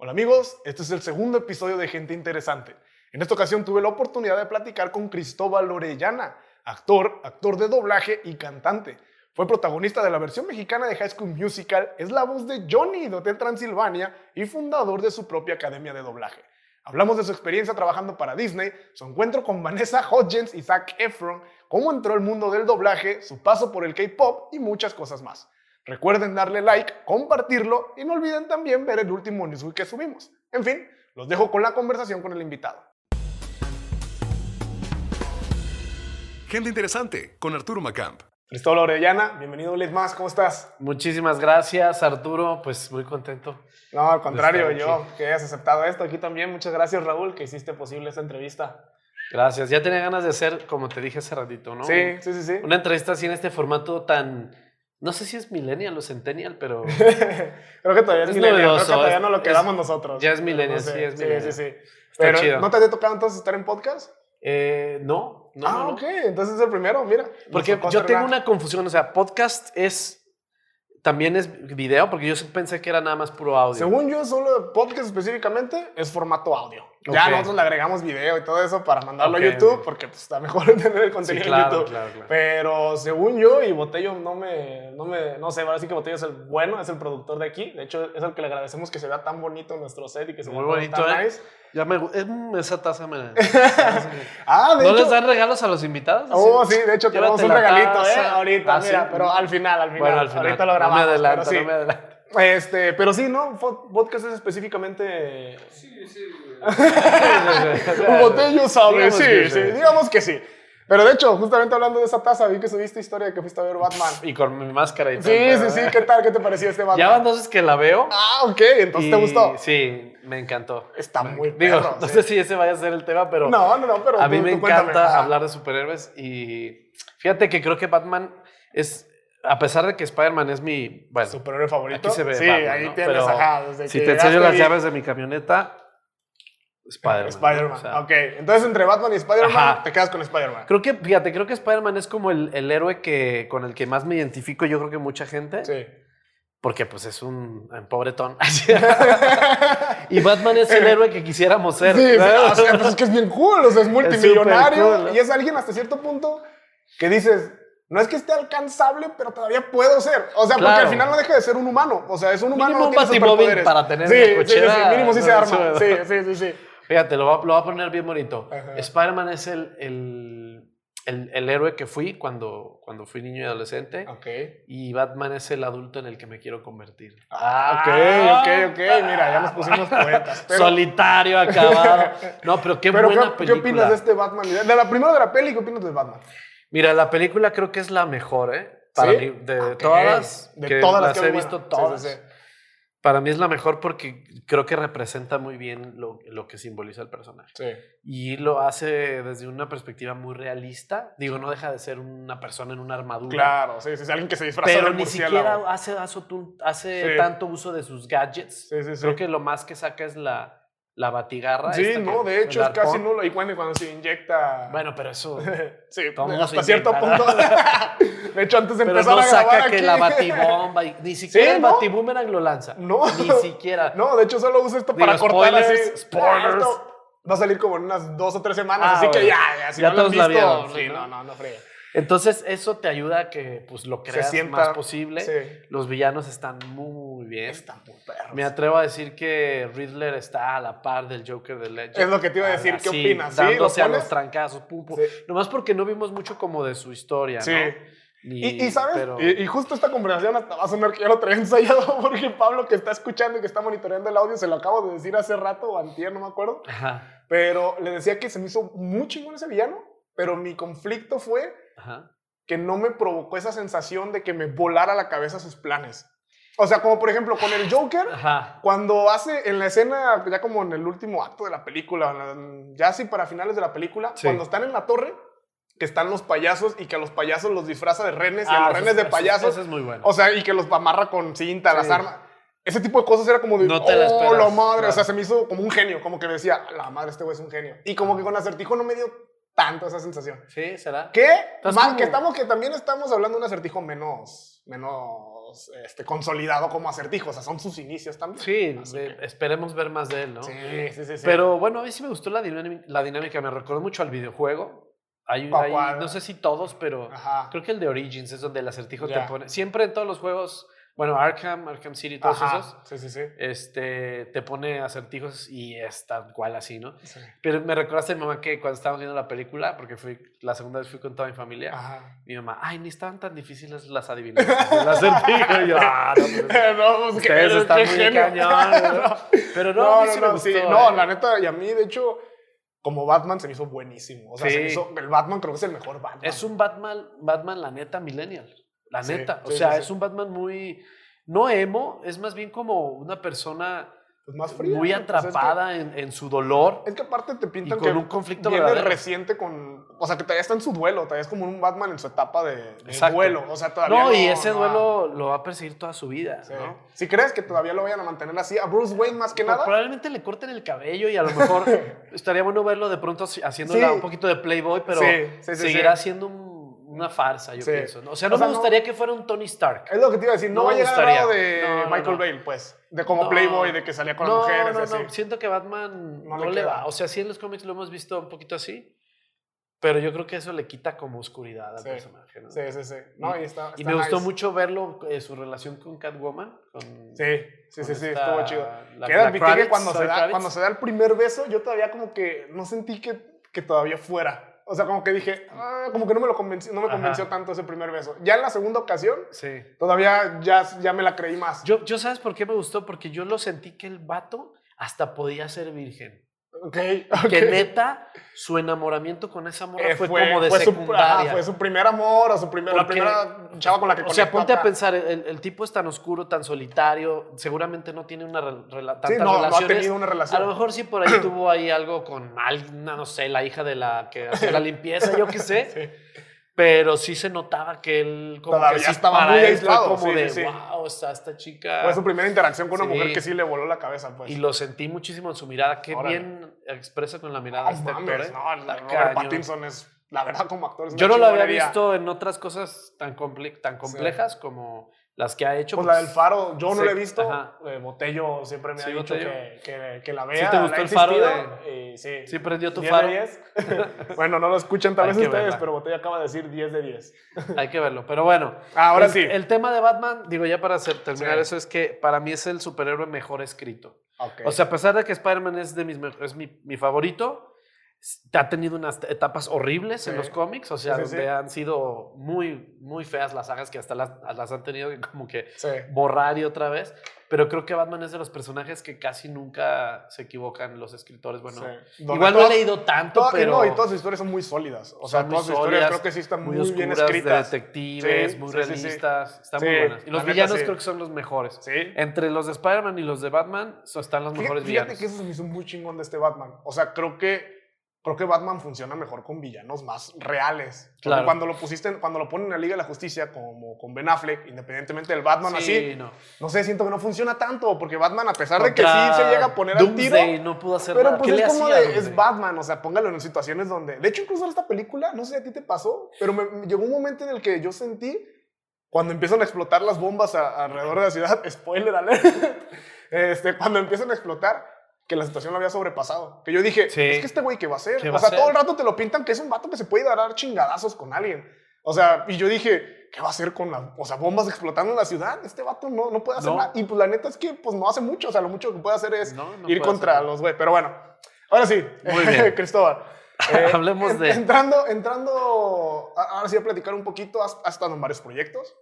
Hola amigos, este es el segundo episodio de Gente Interesante. En esta ocasión tuve la oportunidad de platicar con Cristóbal Orellana, actor, actor de doblaje y cantante. Fue protagonista de la versión mexicana de High School Musical, es la voz de Johnny de Hotel Transilvania y fundador de su propia academia de doblaje. Hablamos de su experiencia trabajando para Disney, su encuentro con Vanessa Hodgins y Zac Efron, cómo entró al mundo del doblaje, su paso por el K-pop y muchas cosas más. Recuerden darle like, compartirlo y no olviden también ver el último Newsweek que subimos. En fin, los dejo con la conversación con el invitado. Gente interesante con Arturo Macamp. Cristóbal Orellana, bienvenido un más, ¿cómo estás? Muchísimas gracias, Arturo. Pues muy contento. No, al contrario, yo que hayas aceptado esto aquí también. Muchas gracias, Raúl, que hiciste posible esta entrevista. Gracias. Ya tenía ganas de hacer, como te dije hace ratito, ¿no? Sí, sí, sí, sí. Una entrevista así en este formato tan no sé si es millennial o centennial, pero. Creo que todavía es, millennial. Creo que todavía no lo quedamos nosotros. Ya es millennial, sí, es millennial. Sí, sí, sí. pero, ¿no te había tocado entonces estar en podcast? Eh, no, no. Ah, ok. Entonces es el primero, mira. Porque yo tengo una confusión. O sea, podcast es también es video, porque yo pensé que era nada más puro audio. Según yo, solo podcast específicamente es formato audio. Ya nosotros le agregamos video y todo eso para mandarlo a YouTube, porque pues, está mejor tener el contenido en YouTube. Pero según yo, y Botello no me, no me, no sé, ahora sí que Botello es el bueno, es el productor de aquí. De hecho, es el que le agradecemos que se vea tan bonito nuestro set y que se Muy bonito, tan ¿eh? nice. Ya me esa taza me. ah, de ¿No les dan regalos a los invitados? Oh, sí, de hecho tenemos un regalito, ¿eh? Ahorita, ah, mira, pero al final, al final. Bueno, al final. Ahorita lo grabamos. No me adelanto, pero sí. no me adelanto. Este, pero sí, ¿no? Podcast es específicamente. Sí, sí. Un botello sabe, sí, sí, digamos que sí. Pero de hecho, justamente hablando de esa taza, vi que subiste historia de que fuiste a ver Batman. Y con mi máscara y todo. Sí, sí, sí. ¿Qué tal? ¿Qué te pareció este Batman? Ya van dos que la veo. Ah, ok. Entonces, ¿te gustó? Sí, me encantó. Está muy Digo, no sé si ese vaya a ser el tema, pero... No, no, no, pero A mí me encanta hablar de superhéroes y fíjate que creo que Batman es... A pesar de que Spider-Man es mi... Bueno, superhéroe favorito. Aquí se ve Sí, ahí tienes, pero ajá. si te enseño las llaves de mi camioneta, Spider-Man. Spider-Man. ok, entonces entre Batman y Spider-Man te quedas con Spider-Man. Creo que, fíjate, creo que Spider-Man es como el, el, héroe que, con el que más me identifico, yo creo que mucha gente. Sí. Porque pues es un, pobretón. y Batman es el héroe que quisiéramos ser. Sí, o sea, pues es que es bien cool, o sea, es multimillonario. Y es alguien hasta cierto punto que dices, no es que esté alcanzable, pero todavía puedo ser. O sea, porque al final no deja de ser un humano. O sea, es un humano. Mínimo un tiene para tener sí, cochera. Sí, sí, mínimo sí se arma. Sí, sí, sí, sí. Fíjate, lo va, lo va a poner bien bonito. Spider-Man es el, el, el, el, héroe que fui cuando, cuando fui niño y adolescente. Okay. Y Batman es el adulto en el que me quiero convertir. Ah, ok, ok, ok. Mira, ya nos pusimos poetas. Solitario, acabado. No, pero qué buena ¿qué, película. ¿Qué opinas de este Batman? De la primera de la peli, ¿qué opinas de Batman? Mira, la película creo que es la mejor, ¿eh? Para mí, de todas, de todas las, que he visto, todas. Sí, sí, para mí es la mejor porque creo que representa muy bien lo, lo, que simboliza el personaje. Sí. Y lo hace desde una perspectiva muy realista. Digo, no deja de ser una persona en una armadura. Claro, sí, sí, es alguien que se disfraza Pero ni siquiera hace, hace, hace tanto uso de sus gadgets. Sí, sí, sí. Creo que lo más que saca es la, la batigarra. Sí, no, de hecho es casi nulo. Y cuando, cuando se inyecta. Bueno, pero eso. sí, hasta cierto punto. de hecho, antes de pero empezar no a grabar saca que la batibomba. Y, ni siquiera el batiboomerang lo lanza. No. Ni siquiera. No, de hecho, solo usa esto para cortar así. Spoilers. va a salir como en unas dos o tres semanas. Ah, así que ya, ya, si ya no todos lo han visto, la vieron. Sí, no, no, no fría. Entonces, eso te ayuda a que pues, lo creas sienta, más posible. Sí. Los villanos están muy bien. Están muy perros. Me atrevo a decir que Riddler está a la par del Joker de Legend. Es lo que te iba a decir. ¿Qué Así, opinas? ¿Sí? Dándose ¿Lo a los trancazos. Pum, pum. Sí. Nomás porque no vimos mucho como de su historia, Sí. ¿no? Ni- Y, y, ¿sabes? pero- Y, y justo esta conversación hasta va a sonar que ya lo traía ensayado porque Pablo que está escuchando y que está monitoreando el audio se lo acabo de decir hace rato o antier, no me acuerdo. Ajá, Pero le decía que se me hizo muy chingón ese villano, pero mi conflicto fue ajá. que no me provocó esa sensación de que me volara la cabeza sus planes. O sea, como por ejemplo con el Joker, Ajá. cuando hace en la escena, ya como en el último acto de la película, la- ya así para finales de la película, Sí. cuando están en la torre, que están los payasos y que a los payasos los disfraza de renes y a Ah, los renes es- de payasos. Eso es muy bueno. O sea, y que los amarra con cinta, las armas. Ese tipo de cosas era como de, No te la oh, esperas, la madre. O sea, se me hizo como un genio, como que decía, la madre, este güey es un genio. Y como que con acertijo no me dio tanto esa sensación. Sí, ¿será? Que, Estás ma- como- que, estamos, que también estamos hablando de un acertijo menos, menos este, consolidado como acertijo. O sea, son sus inicios también. Sí, que- esperemos ver más de él, ¿no? sí, sí, sí, sí. Pero bueno, a mí sí me gustó la dinámica, la dinámica. me recordó mucho al videojuego. Hay, ¿Cuál, hay- no sé si todos, pero Ajá. creo que el de Origins es donde el acertijo te pone. Siempre en todos los juegos, bueno, Arkham, Arkham City, todos Ajá. esos, Sí, sí, sí. este, te pone acertijos y es tal cual así, ¿no? Sí. Pero me recordaste mi mamá que cuando estábamos viendo la película, porque fui, la segunda vez fui con toda mi familia, Ajá. mi mamá, ay, ni estaban tan difíciles las adivinanzas del acertijo. Y yo, ah, no, pues, no, pues Ustedes están muy cañón, ¿no? Pero no, a mí sí me gustó, sí. ¿eh? No, la neta, y a mí, de hecho, como Batman se me hizo buenísimo. O sea, se me hizo, el Batman creo que es el mejor Batman. Es un Batman, Batman, la neta, millennial. La Sí, neta. O sí, sea, sí, es un Batman muy. No emo, es más bien como una persona Pues más fría, muy. Pues es que- atrapada en, en su dolor. Es que aparte te pintan Y con que un conflicto viene verdadero. reciente con... O sea, que todavía está en su duelo. Todavía es como un Batman en su etapa de, duelo. O sea, todavía No, no... y ese no duelo lo va a perseguir toda su vida. Sí. ¿no? Si crees que todavía lo vayan a mantener así, a Bruce Wayne más que Pro- nada... Probablemente le corten el cabello y a lo mejor estaría bueno verlo de pronto Sí. un poquito de Playboy, pero Sí, seguirá siendo un- una farsa, yo Sí. pienso. ¿no? O sea, no O sea, me no- gustaría que fuera un Tony Stark. Es lo que te iba a decir. No, No va a me llegar al grado de No, no, Michael no. Bale, pues. De como No. Playboy, de que salía con no, las mujeres no, y así. no. Siento que Batman No no, le le va. O sea, sí en los cómics lo hemos visto un poquito así, pero yo creo que eso le quita como oscuridad al Sí. personaje. ¿no? Sí, sí, sí. No, y está, Y está me gustó nice. mucho verlo, eh, su relación con Catwoman. Con, Sí, sí, sí, con sí, esta- estuvo chido. la- Quiero la admitir que Kravitz, cuando se, da, Kravitz. cuando se da el primer beso, yo todavía como que no sentí que, que todavía fuera. O sea, como que dije, ah, como que no me lo convenció, no me Ajá. convenció tanto ese primer beso. Ya en la segunda ocasión, Sí. todavía ya, ya me la creí más. Yo, yo, ¿sabes por qué me gustó? Porque yo lo sentí que el vato hasta podía ser virgen. Ok, Que neta, su enamoramiento con esa morra Eh, fue, como de fue su, secundaria. ajá, fue su primer amor o su primer, la primera chava con la que O sea, ponte a pensar, el, el tipo es tan oscuro, tan solitario, seguramente no tiene una rela- Sí, no, no ha tenido una A relación. lo mejor sí por ahí tuvo ahí algo con alguna, no sé, la hija de la que hacía la limpieza, yo qué sé. Sí. Pero sí se notaba que él como Todavía que sí estaba para muy él fue aislado, como sí, de, sí, wow, está esta chica. Fue su primera interacción con una mujer que sí le voló la cabeza, pues. Y lo sentí muchísimo en su mirada. Qué Órale. bien expresa con la mirada No este mames, actor, ¿eh? no, Está Robert. Pattinson es, la verdad, como actor es Yo no lo había visto en otras cosas tan, comple- tan complejas como las que ha hecho. Pues la del faro, yo no Sí, la he visto. ajá. Eh, Botello siempre me Sí, ha dicho que, que, que la ¿Sí vea. te la gustó el faro y sí. Sí, prendió tu 10 faro. de 10. bueno, no lo escuchan tal vez ustedes, verla. pero Botello acaba de decir 10 de 10. Hay que verlo. Pero bueno. Ah, ahora el, sí. El tema de Batman, digo ya para hacer- terminar Sí. eso, es que para mí es el superhéroe mejor escrito. O sea, a pesar de que Spider-Man es, de mis, es mi, mi favorito, ha tenido unas etapas horribles en Sí. los cómics, o sea, Sí, sí, donde han sido muy, muy feas las sagas que hasta las, las han tenido que como que borrar y otra vez. Pero creo que Batman es de los personajes que casi nunca se equivocan los escritores. Bueno, igual no he leído tanto, pero no, y todas sus historias son muy sólidas. O sea, todas sus historias creo que sí están muy, muy bien escritas. de detectives, muy realistas. Están muy buenas. Y los neta, villanos sí. creo que son los mejores. Sí. Entre los de Spider-Man y los de Batman están los Fíjate, mejores fíjate villanos. que eso se me hizo muy chingón de este Batman. O sea, creo que creo que Batman funciona mejor con villanos más reales. Claro. cuando lo pusiste, cuando lo ponen en la Liga de la Justicia como con Ben Affleck, independientemente del Batman Sí, así, no. no sé, siento que no funciona tanto porque Batman a pesar de que sí se llega a poner al tiro, Doomsday no pudo hacer pero nada. pues ¿Qué le es como hacía de, Doomsday? es Batman, o sea, póngalo en situaciones donde, de hecho incluso en esta película, no sé si a ti te pasó, pero me, me llegó un momento en el que yo sentí cuando empiezan a explotar las bombas a- alrededor de la ciudad, spoiler alert, este, cuando empiezan a explotar, que la situación lo había sobrepasado. Que yo dije, Sí. es que este güey, ¿qué va a hacer? ¿Qué O sea, todo el rato te lo pintan que es un vato que se puede dar chingadazos con alguien. O sea, y yo dije, ¿qué va a hacer con las o sea, bombas explotando en la ciudad? Este vato no, no puede hacer No. nada. Y pues la neta es que pues no hace mucho. O sea, lo mucho que puede hacer es No, no ir contra hacer. los güey. Pero bueno, ahora sí, Muy bien. Cristóbal. eh, Hablemos de- Entrando, entrando, ahora sí a platicar un poquito, has, has estado en varios proyectos.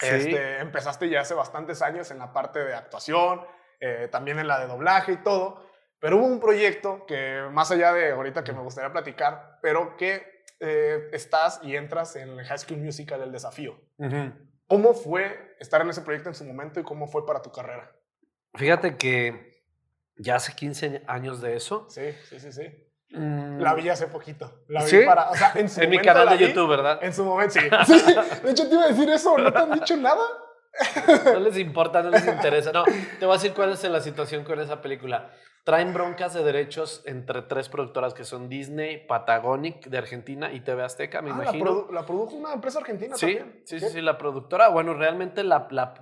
Sí. Este, empezaste ya hace bastantes años en la parte de actuación, eh, también en la de doblaje y todo, pero hubo un proyecto que más allá de ahorita que me gustaría platicar, pero que eh, estás y entras en el High School Musical, el desafío. Ujú. ¿Cómo fue estar en ese proyecto en su momento y cómo fue para tu carrera? Fíjate que ya hace 15 años de eso. Sí, sí, sí, sí. mm, La vi hace poquito. La vi ¿Sí? para, o sea, en su en mi canal de vi, YouTube, ¿verdad? En su momento, sí. Sí, De hecho, te iba a decir eso. ¿No te han dicho nada? No les importa, no les interesa. No, te voy a decir cuál es la situación con esa película. Traen broncas de derechos entre tres productoras que son Disney, Patagonic de Argentina y TV Azteca, me Ah, la, imagino. produ- la produjo una empresa argentina Sí, también. sí, sí, sí, la productora, bueno, realmente la, la,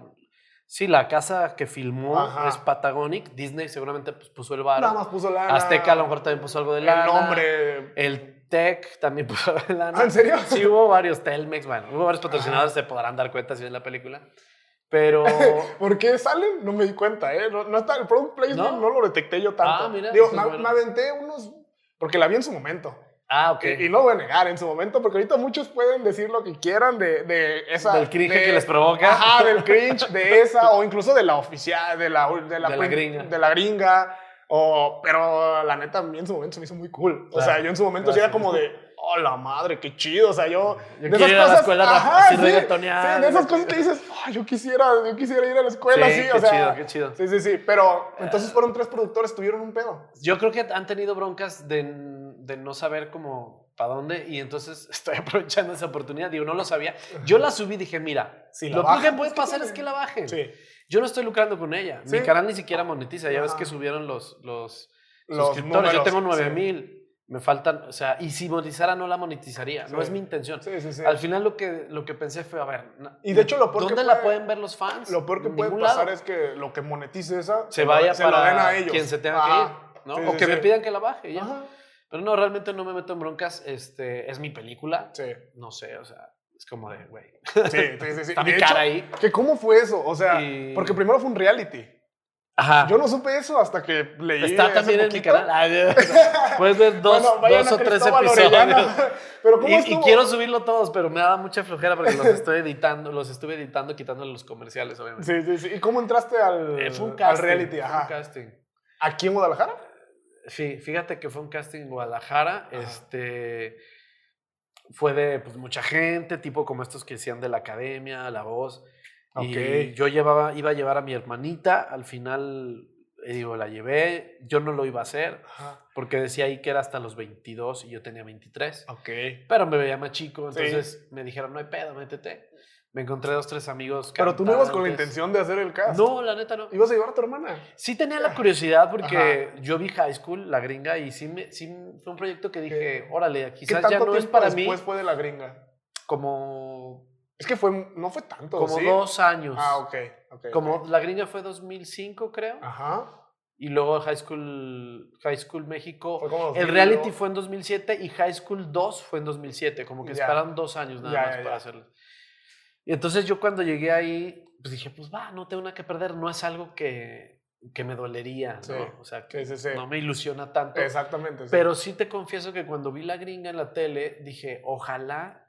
sí, la casa que filmó Ajá. es Patagonic, Disney seguramente pues, puso el Nada bar, más puso la. Azteca a lo mejor también puso algo de lana, El nombre. el Tech también puso algo de lana. ¿Ah, ¿En serio? Sí, hubo varios, Telmex, bueno, hubo varios patrocinadores, se podrán dar cuenta si ven la película, pero... ¿Por qué salen? No me di cuenta, ¿eh? No, no está, el product placement no, ¿No? lo detecté yo tanto. Ah, mira, Digo, me, bueno. me aventé unos. Porque la vi en su momento. Ah, ok. Y, y no voy a negar en su momento, porque ahorita muchos pueden decir lo que quieran de, de esa. Del cringe de- que les provoca. Ajá, del cringe, de esa, o incluso de la oficial, de la, de la, De la gringa. De la gringa. O, pero la neta, a mí en su momento se me hizo muy cool. o Claro, sea, yo en su momento sí era como de, oh, la madre, qué chido. O sea, yo. Yo quiero ir a la escuela rap- así reggaetonear, sí, de esas yo cosas que dices, "Ah, yo quisiera, yo quisiera ir a la escuela Sí, qué o sea, chido, qué chido. Sí, sí, sí. Pero entonces fueron tres productores, tuvieron un pedo. Yo creo que han tenido broncas de, de no saber cómo para dónde y entonces estoy aprovechando esa oportunidad. Digo, no lo sabía. Yo la subí y dije, mira, Si lo que bajan, puede es que pasar tiene- es que la bajen. Sí. Yo no estoy lucrando con ella. Mi Sí. canal ni siquiera monetiza. Ya ves Ajá. que subieron los, los, Los suscriptores. Yo números, tengo 9 sí. mil. Me faltan, o sea, y si monetizara no la monetizaría. No es mi intención. Sí, sí, sí. Al final lo que, lo que pensé fue, a ver, Y de hecho lo peor que ¿dónde la puede- pueden ver los fans? Lo peor que puede pasar lado. es que lo que monetice esa se vaya lo, para se lo den a ellos. quien se tenga que ir, ¿no? Sí, o sí, que me pidan que la baje, ya. Ajá. Pero no, realmente no me meto en broncas. Este, es mi película. Sí. No sé, o sea, es como de, güey. Sí, sí, sí. Está mi hecho, cara ahí. que ¿Cómo fue eso? O sea, Y- porque primero fue un reality. Ajá. Yo no supe eso hasta que leí. Está también en mi canal. Puedes ver dos, Bueno, o tres episodios. Orellana. Pero ¿cómo Y, quiero subirlo todos, pero me da mucha flojera porque los estoy editando, los estuve editando, quitándole los comerciales, obviamente. Sí, sí, sí. ¿Y cómo entraste al, Eh, fue un al reality? fue un Ajá. casting. ¿Aquí en Guadalajara? Sí, fíjate que fue un casting en Guadalajara. Este fue de pues, mucha gente, tipo como estos que decían de la academia, la voz. Y Ok. yo llevaba, iba a llevar a mi hermanita, al final eh, digo, la llevé, yo no lo iba a hacer, Ajá. porque decía ahí que era hasta los 22 y yo tenía 23, Ok. pero me veía más chico, Sí. entonces me dijeron, no hay pedo, métete. Me encontré dos, tres amigos. Pero tú no ibas con la intención de hacer el cast. No, la neta no. Ibas a llevar a tu hermana. Sí tenía la curiosidad porque yo vi High School, la gringa, y sí, me- sí fue un proyecto que dije, ¿Qué- órale, ¿Qué quizás tanto ya no es para mí después fue de la gringa? como, Es que fue, no fue tanto, como ¿sí? dos años. Ah, ok. ok, Como ok. la gringa fue 2005, creo. Ajá. Y luego High School, High School México. Fue como El 2000, reality ¿no? fue en 2007 y High School 2 fue en 2007. Como que Ya. esperaron dos años nada más para hacerlo. Y entonces yo cuando llegué ahí, pues dije, pues va, no tengo nada que perder. No es algo que, que me dolería, ¿no? O sea, que Sí, sí, sí. no me ilusiona tanto. Exactamente. Pero sí te confieso que cuando vi la gringa en la tele, dije, ojalá.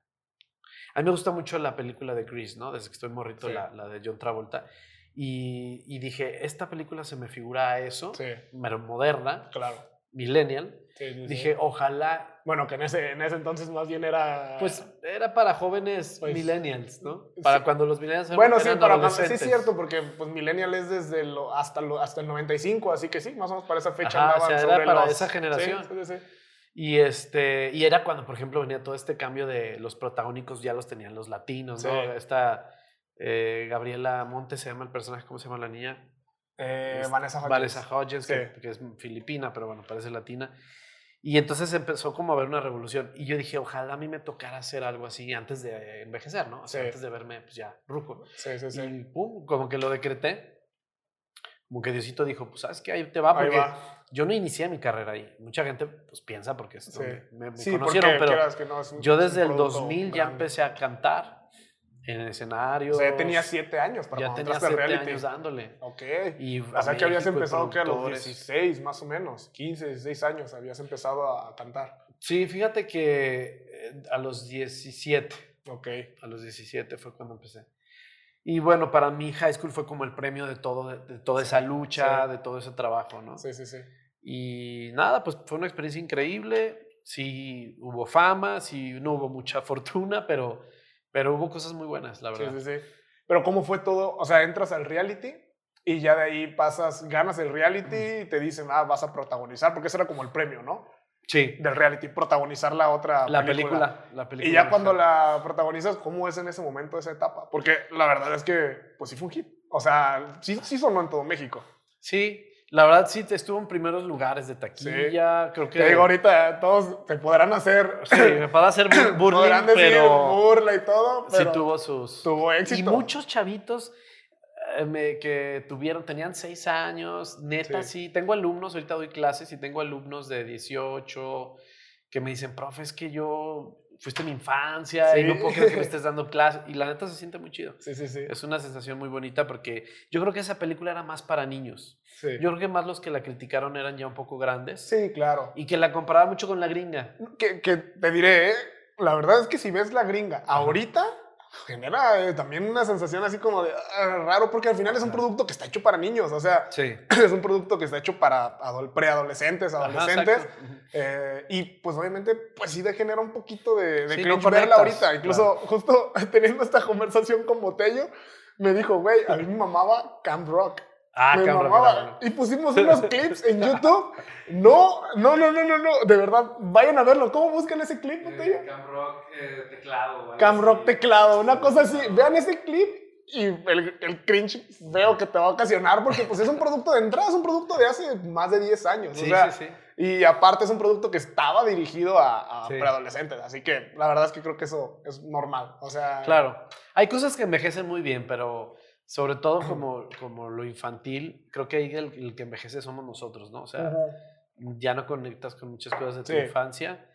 A mí me gusta mucho la película de Grease, ¿no? Desde que estoy morrito, Sí. la, la de John Travolta. Y, y dije, esta película se me figura a eso, Sí, pero moderna, claro. millennial. Sí. Dije, ojalá. Bueno, que en ese, en ese entonces más bien era. Pues era para jóvenes Pues, millennials, ¿no? Para cuando los millennials eran, Bueno, sí, para más. Sí, es cierto, porque pues Millennial es desde lo, hasta, lo, hasta el 95, así que sí, más o menos para esa fecha Ajá, o sea, era sobre para los- esa generación. Sí, sí. Y, este, y era cuando, por ejemplo, venía todo este cambio de los protagónicos, ya los tenían los latinos, ¿no? Sí. Esta eh, Gabriela Montes se llama el personaje, ¿cómo se llama la niña? Eh, Es- Vanessa Hudgens. Vanessa Hudgens, que, Sí. que es filipina, pero bueno, parece latina. Y entonces empezó como a haber una revolución. Y yo dije, ojalá a mí me tocara hacer algo así antes de envejecer, ¿no? O sea, Sí. antes de verme, pues ya, ruco. Sí, sí, sí. Y pum, como que lo decreté. Como que Diosito dijo, pues sabes que ahí te va, porque va. yo no inicié mi carrera ahí. Mucha gente pues piensa porque es Sí. donde me, me Sí, conocieron, porque pero que no, un- yo desde el producto 2000 ya grande. empecé a cantar en el escenario. O sea, ya tenías siete años para ya tenía siete reality. años dándole. Ok. Y o sea, a que habías México empezado que a los productores. 16 más o menos, 15, 16 años habías empezado a cantar. Sí, fíjate que eh, a los 17, Ok. a los 17 fue cuando empecé. Y bueno, para mí high school fue como el premio de todo, de, de toda esa lucha, sí. de todo ese trabajo, ¿no? Sí, sí, sí. Y nada, pues fue una experiencia increíble. Sí hubo fama, sí no hubo mucha fortuna, pero, pero hubo cosas muy buenas, la Sí, verdad. sí, sí. Pero ¿cómo fue todo? O sea, entras al reality y ya de ahí pasas, ganas el reality y te dicen, ah, vas a protagonizar, porque ese era como el premio, ¿no? Sí. del reality, protagonizar la otra La película. La película Y ya cuando la protagonizas, ¿cómo es en ese momento esa etapa? Porque la verdad es que, pues sí fue un hit. O sea, sí, sí sonó en todo México. Sí, la verdad sí te estuvo en primeros lugares de taquilla. Creo que. Te digo, ahorita todos te podrán hacer, Sí, me puedo hacer bu- burling, podrán decir pero burla y todo, sí pero tuvo sus. tuvo Y éxito. muchos chavitos me- que tuvieron, tenían seis años, neta, Sí. sí. Tengo alumnos, ahorita doy clases y tengo alumnos de 18 que me dicen, profe, es que yo fuiste mi infancia y no puedo creer que me estés dando clases. Y la neta se siente muy chido. Sí, sí, sí. Es una sensación muy bonita porque yo creo que esa película era más para niños. Sí. Yo creo que más los que la criticaron eran ya un poco grandes. Sí, claro. Y que la comparaba mucho con la gringa. Que, que te diré, ¿eh? la verdad es que si ves la gringa ahorita, genera eh, también una sensación así como de ah, raro, porque al final es un producto que está hecho para niños, o sea, Sí. es un producto que está hecho para adol- preadolescentes, adolescentes. eh, y pues obviamente, pues sí degenera un poquito de, de Sí, no verla ahorita. Incluso justo teniendo esta conversación con Botello, me dijo, güey, a mí me mamaba Camp Rock. Ah, me cabrón. mamaba. Y pusimos unos clips en YouTube. No, no, no, no, no, no. De verdad, vayan a verlo. ¿Cómo buscan ese clip, Botello? Cam Rock, eh, teclado. algo Cam Rock teclado, una cosa así. Vean ese clip y el, el cringe veo que te va a ocasionar porque pues es un producto de entrada, es un producto de hace más de 10 años. Sí, o sea, sí, sí. Y aparte es un producto que estaba dirigido a, a Sí. preadolescentes, así que la verdad es que creo que eso es normal. O sea, Claro. Hay cosas que envejecen muy bien, pero sobre todo como, como lo infantil, creo que ahí el, el que envejece somos nosotros, ¿no? O sea, ya no conectas con muchas cosas de tu Sí. infancia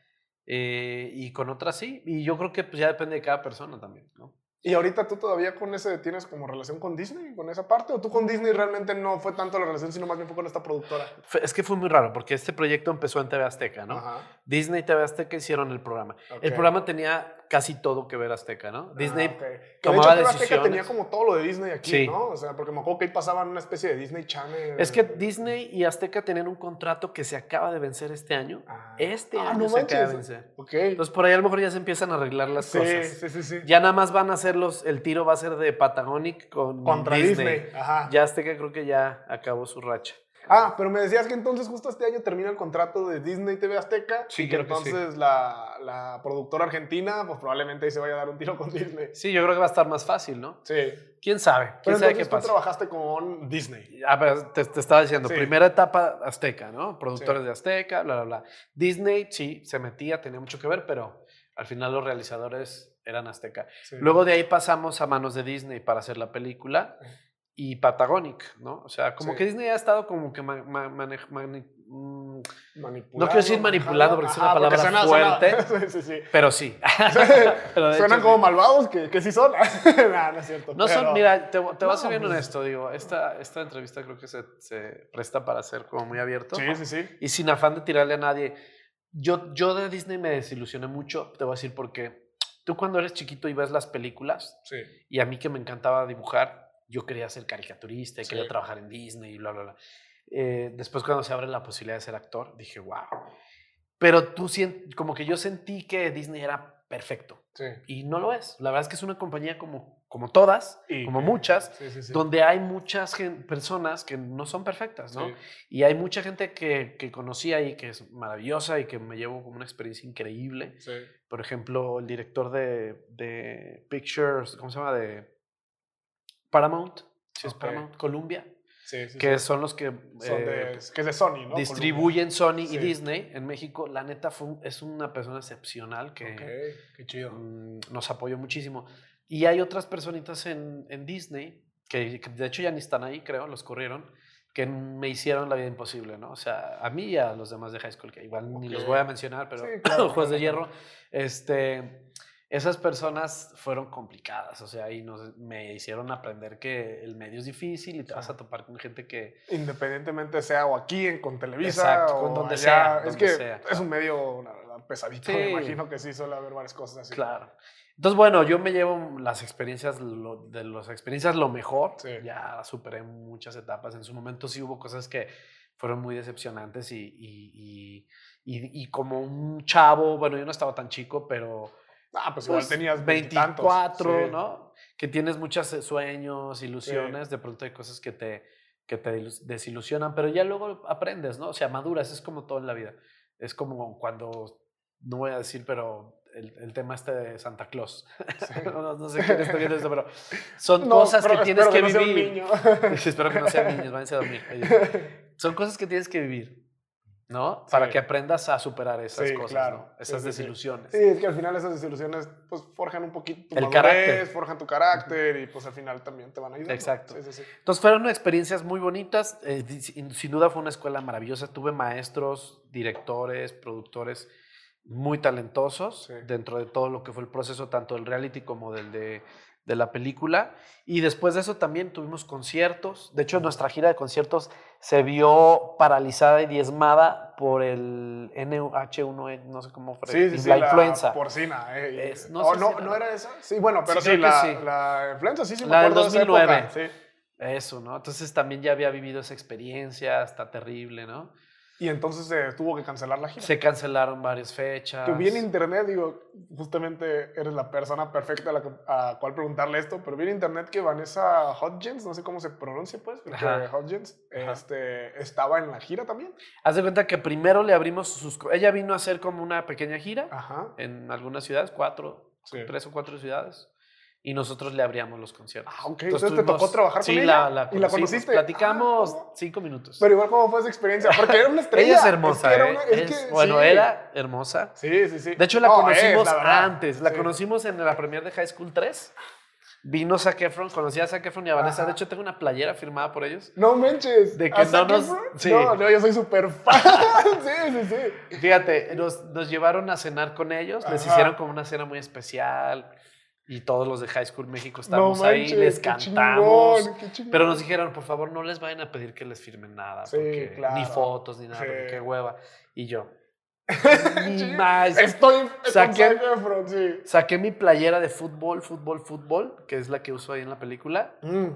eh, y con otras sí. Y yo creo que pues, ya depende de cada persona también, ¿no? ¿Y ahorita tú todavía con ese tienes como relación con Disney, con esa parte? ¿O tú con Disney realmente no fue tanto la relación, sino más bien fue con esta productora? Es que fue muy raro porque este proyecto empezó en TV Azteca, ¿no? Ajá. Disney y TV Azteca hicieron el programa. El programa tenía casi todo que ver Azteca, ¿no? Disney Ah, ok. Que de tomaba hecho, TV Azteca decisiones. tenía como todo lo de Disney aquí, Sí. ¿no? O sea, porque me acuerdo que ahí pasaban una especie de Disney Channel. Es que Disney y Azteca tenían un contrato que se acaba de vencer este año. Ah. Este Ah, año no se acaba de vencer. Ok. Entonces por ahí a lo mejor ya se empiezan a arreglar las sí, cosas. sí, sí, sí. Ya nada más van a hacer los, el tiro va a ser de Patagonic con Contra Disney. Ajá. Ya Azteca creo que ya acabó su racha. Ah, pero me decías que entonces justo este año termina el contrato de Disney TV Azteca. Sí, y que creo que sí. entonces la, la productora argentina, pues probablemente ahí se vaya a dar un tiro con Disney. Sí, yo creo que va a estar más fácil, ¿no? Sí. ¿Quién sabe? ¿Quién Pero sabe entonces qué tú pasa? trabajaste con Disney. Ah, pero te, te estaba diciendo, Sí. primera etapa Azteca, ¿no? Productores Sí. de Azteca, bla, bla, bla. Disney sí se metía, tenía mucho que ver, pero al final los realizadores eran Azteca. Sí. Luego de ahí pasamos a manos de Disney para hacer la película y Patagonic, ¿no? O sea, como Sí. que Disney ha estado como que ma- ma- manej- mani- mm, No quiero decir manipulando, porque es una palabra suena- fuerte. suena- sí, sí, sí. pero sí. Pero Suenan hecho, como malvados, que, que sí son. nah, no es cierto. No son, pero- mira, te, te voy a No, ser bien pues- honesto, digo, esta, esta entrevista creo que se, se presta para ser como muy abierto. Sí, sí, sí. y sin afán de tirarle a nadie. Yo, yo de Disney me desilusioné mucho, te voy a decir por qué. Tú cuando eres chiquito y ves las películas, Sí. y a mí que me encantaba dibujar, yo quería ser caricaturista y Sí. quería trabajar en Disney y bla, bla, bla. Eh, después cuando se abre la posibilidad de ser actor, dije, wow. Pero tú como que yo sentí que Disney era perfecto Sí. y no lo es. La verdad es que es una compañía como, como todas, como muchas, Sí, sí, sí. donde hay muchas personas que no son perfectas, ¿no? Y hay mucha gente que, que conocí ahí que es maravillosa y que me llevo como una experiencia increíble. Por ejemplo, el director de, de Pictures, ¿cómo se llama? De Paramount. Sí, es Ok. Paramount, Columbia. Sí, sí, que son los que Son eh, de, que es de Sony, ¿no? distribuyen Sony y Disney en México. La neta fue es una persona excepcional que Columbia. Ok, qué chido. mm, nos apoyó muchísimo. Y hay otras personitas en, en Disney, que, que de hecho ya ni están ahí, creo, los corrieron, que me hicieron la vida imposible, ¿no? O sea, a mí y a los demás de high school, que igual ni los voy a mencionar, pero Sí, claro, Juez de Hierro, este, esas personas fueron complicadas, o sea, y nos, me hicieron aprender que el medio es difícil y te vas Sí. a topar con gente que... Independientemente sea o aquí, en, con Televisa, Exacto, o con donde allá. sea, Es donde que sea, es un medio, la verdad, pesadito. Me Sí. imagino que sí suele haber varias cosas así. Claro. Entonces, bueno, yo me llevo las experiencias, lo- de las experiencias lo mejor. Sí. Ya superé muchas etapas. En su momento sí hubo cosas que fueron muy decepcionantes y, y, y- y- como un chavo, bueno, yo no estaba tan chico, pero Ah, pues, igual pues, tenías veintitantos. 24, Sí. ¿no? Que tienes muchos eh, sueños, ilusiones, de pronto hay cosas que te, que te ilus- desilusionan, pero ya luego aprendes, ¿no? O sea, maduras, es como todo en la vida. Es como cuando, no voy a decir, pero el, el tema este de Santa Claus. no, no sé quién está viendo esto, pero son No, cosas pero que tienes espero que, no vivir. niño. Espero que no sean niños, váyanse a dormir. Son cosas que tienes que vivir, ¿no? Para Sí. que aprendas a superar esas Sí, cosas, claro. Sí, Esas sí, sí. desilusiones. Sí, es que al final esas desilusiones pues forjan un poquito tu El madurez, carácter. forjan tu carácter y pues al final también te van a ayudar. Exacto. Sí, sí, sí. Entonces fueron experiencias muy bonitas. eh, sin duda fue una escuela maravillosa. Tuve maestros, directores, productores muy talentosos Sí. dentro de todo lo que fue el proceso, tanto del reality como del de, de la película. Y después de eso también tuvimos conciertos. De hecho, nuestra gira de conciertos se vio paralizada y diezmada por el NH1, no sé cómo fue, Sí, sí, sí, la influenza. porcina. eh, Es- no oh, sé no, si ¿no era esa? Sí, bueno, pero Sí, la, la influenza, sí, sí, me La del acuerdo de esa 2009. época, sí. Eso, ¿no? Entonces también ya había vivido esa experiencia, está terrible, ¿no? Y entonces se tuvo que cancelar la gira. Se cancelaron varias fechas. Que vi en internet, digo, justamente eres la persona perfecta a la que- a cual preguntarle esto, pero vi en internet que Vanessa Hudgens, no sé cómo se pronuncia pues, Ajá. Este, estaba en la gira también. Haz de cuenta que primero le abrimos sus... Ella vino a hacer como una pequeña gira Ajá. en algunas ciudades, cuatro, Sí. tres o cuatro ciudades, y nosotros le abríamos los conciertos. Ah, ok. Entonces, ¿te tocó trabajar sí, con la, ella? la ¿Y la conociste? Platicamos Ah, cinco minutos. Pero igual, ¿cómo fue esa experiencia? Porque era una estrella. ella es hermosa, que era ¿eh? una- es Es- que, bueno, sí. era hermosa. Sí, sí, sí. De hecho, la conocimos la antes. La Sí. conocimos en la premier de High School 3. Vino Zac Efron, conocí a Zac Efron y a Vanessa. Ajá. De hecho, tengo una playera firmada por ellos. No manches. De que ¿A no nos- sí. No, no, yo soy súper fan. sí, sí, sí. Fíjate, nos, nos llevaron a cenar con ellos, les Ajá. hicieron como una cena muy especial y todos los de High School México No estábamos ahí, manches, les qué cantamos, chingón, qué chingón. pero nos dijeron, por favor, no les vayan a pedir que les firmen nada, Sí, porque- claro. ni fotos, ni nada, Sí. porque qué hueva. Y yo, Sí, más. Estoy Saqué- Efron, sí. Saqué mi playera de fútbol, fútbol, fútbol, que es la que uso ahí en la película. Mm.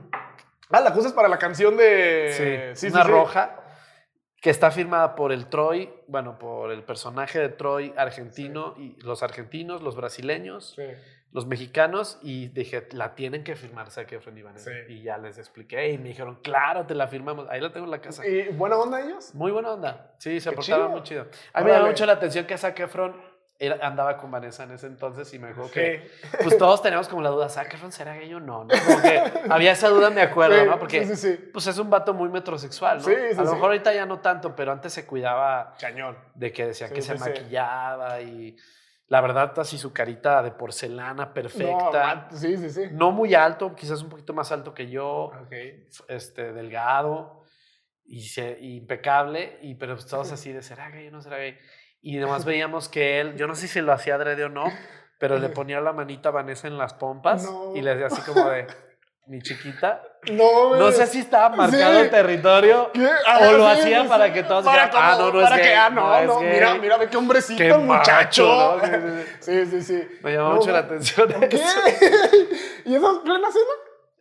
Ah, la cosa es para la canción de... Sí, una roja que está firmada por el Troy, bueno, por el personaje de Troy argentino y los argentinos, los brasileños, Sí. Los mexicanos y dije, la tienen que firmar Zac Efron y Vanessa. Sí. Y ya les expliqué y me dijeron, claro, te la firmamos. Ahí la tengo en la casa. ¿Y buena onda ellos? Muy buena onda. Sí, se chido. muy chido. A mí me llamó mucho la atención que Zac Efron andaba con Vanessa en ese entonces y me dijo que pues todos teníamos como la duda, ¿Zac Efron será gay o no? ¿no? Como que había esa duda, me acuerdo, Sí, ¿no? Porque pues es un vato muy metrosexual, ¿no? Sí, sí, a lo mejor ahorita ya no tanto, pero antes se cuidaba Cañón. de que decía que se maquillaba y la verdad así su carita de porcelana No, perfecta. ma- sí, sí, sí. No, muy alto, quizás un poquito más alto que yo, este, delgado y se- impecable, y pero todos así de será gay o no será gay. Y además veíamos que él, yo no sé si lo hacía adrede o no, pero le ponía la manita a Vanessa en las pompas No. y le decía así como de mi chiquita. No, No sé si estaba marcado Sí. el territorio ¿Qué? o lo sí, hacía sí, para que todos Para dijeran, ah, como- no, no es para que, gay, ah, no, no es mira, mira, ve qué hombrecito, Qué muchacho. macho, ¿no? Sí, Sí, sí. Me llamó mucho la atención ¿Qué? eso. ¿Y eso es plena cena?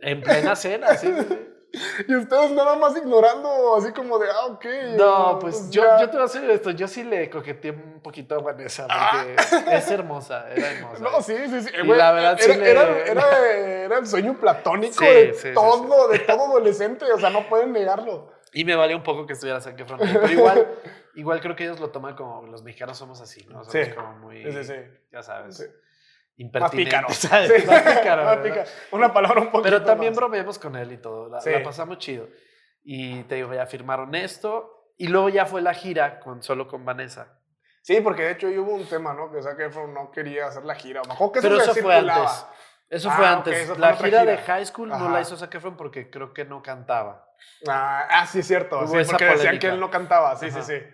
En plena cena, sí. Y ustedes nada más ignorando, así como de, ah, ok. No, pues yo, ya. yo te voy a decir esto, yo sí le coqueteé un poquito a Vanessa porque es hermosa, era hermosa. Ah. No, sí, sí, sí. Y güey, la verdad era, sí le- era, era, era el sueño platónico Sí, de sí, sí, todo, de todo adolescente. O sea, no pueden negarlo. Y me valió un poco que estuviera Zac Efron pero igual, igual creo que ellos lo toman como los mexicanos somos así, ¿no? Somos Sí, como muy, sí, sí, sí. ya sabes, Sí. Más pícaro. ¿sabes? Sí, Más pícaro, más pícaro. Una palabra un poquito Pero también más. bromeamos con él y todo. La, Sí. la pasamos chido. Y te digo, ya firmaron esto. Y luego ya fue la gira con, solo con Vanessa. Sí, porque de hecho ahí hubo un tema, ¿no? Que Zac Efron no quería hacer la gira. Me acuerdo que Pero eso, fue antes. Eso Ah, fue antes. eso fue la otra gira, de gira. High School no Ajá. la hizo Zac Efron porque creo que no cantaba. Ah, ah, sí, cierto. Sí, porque decían polémica. que él no cantaba. Sí, Ajá. sí, sí.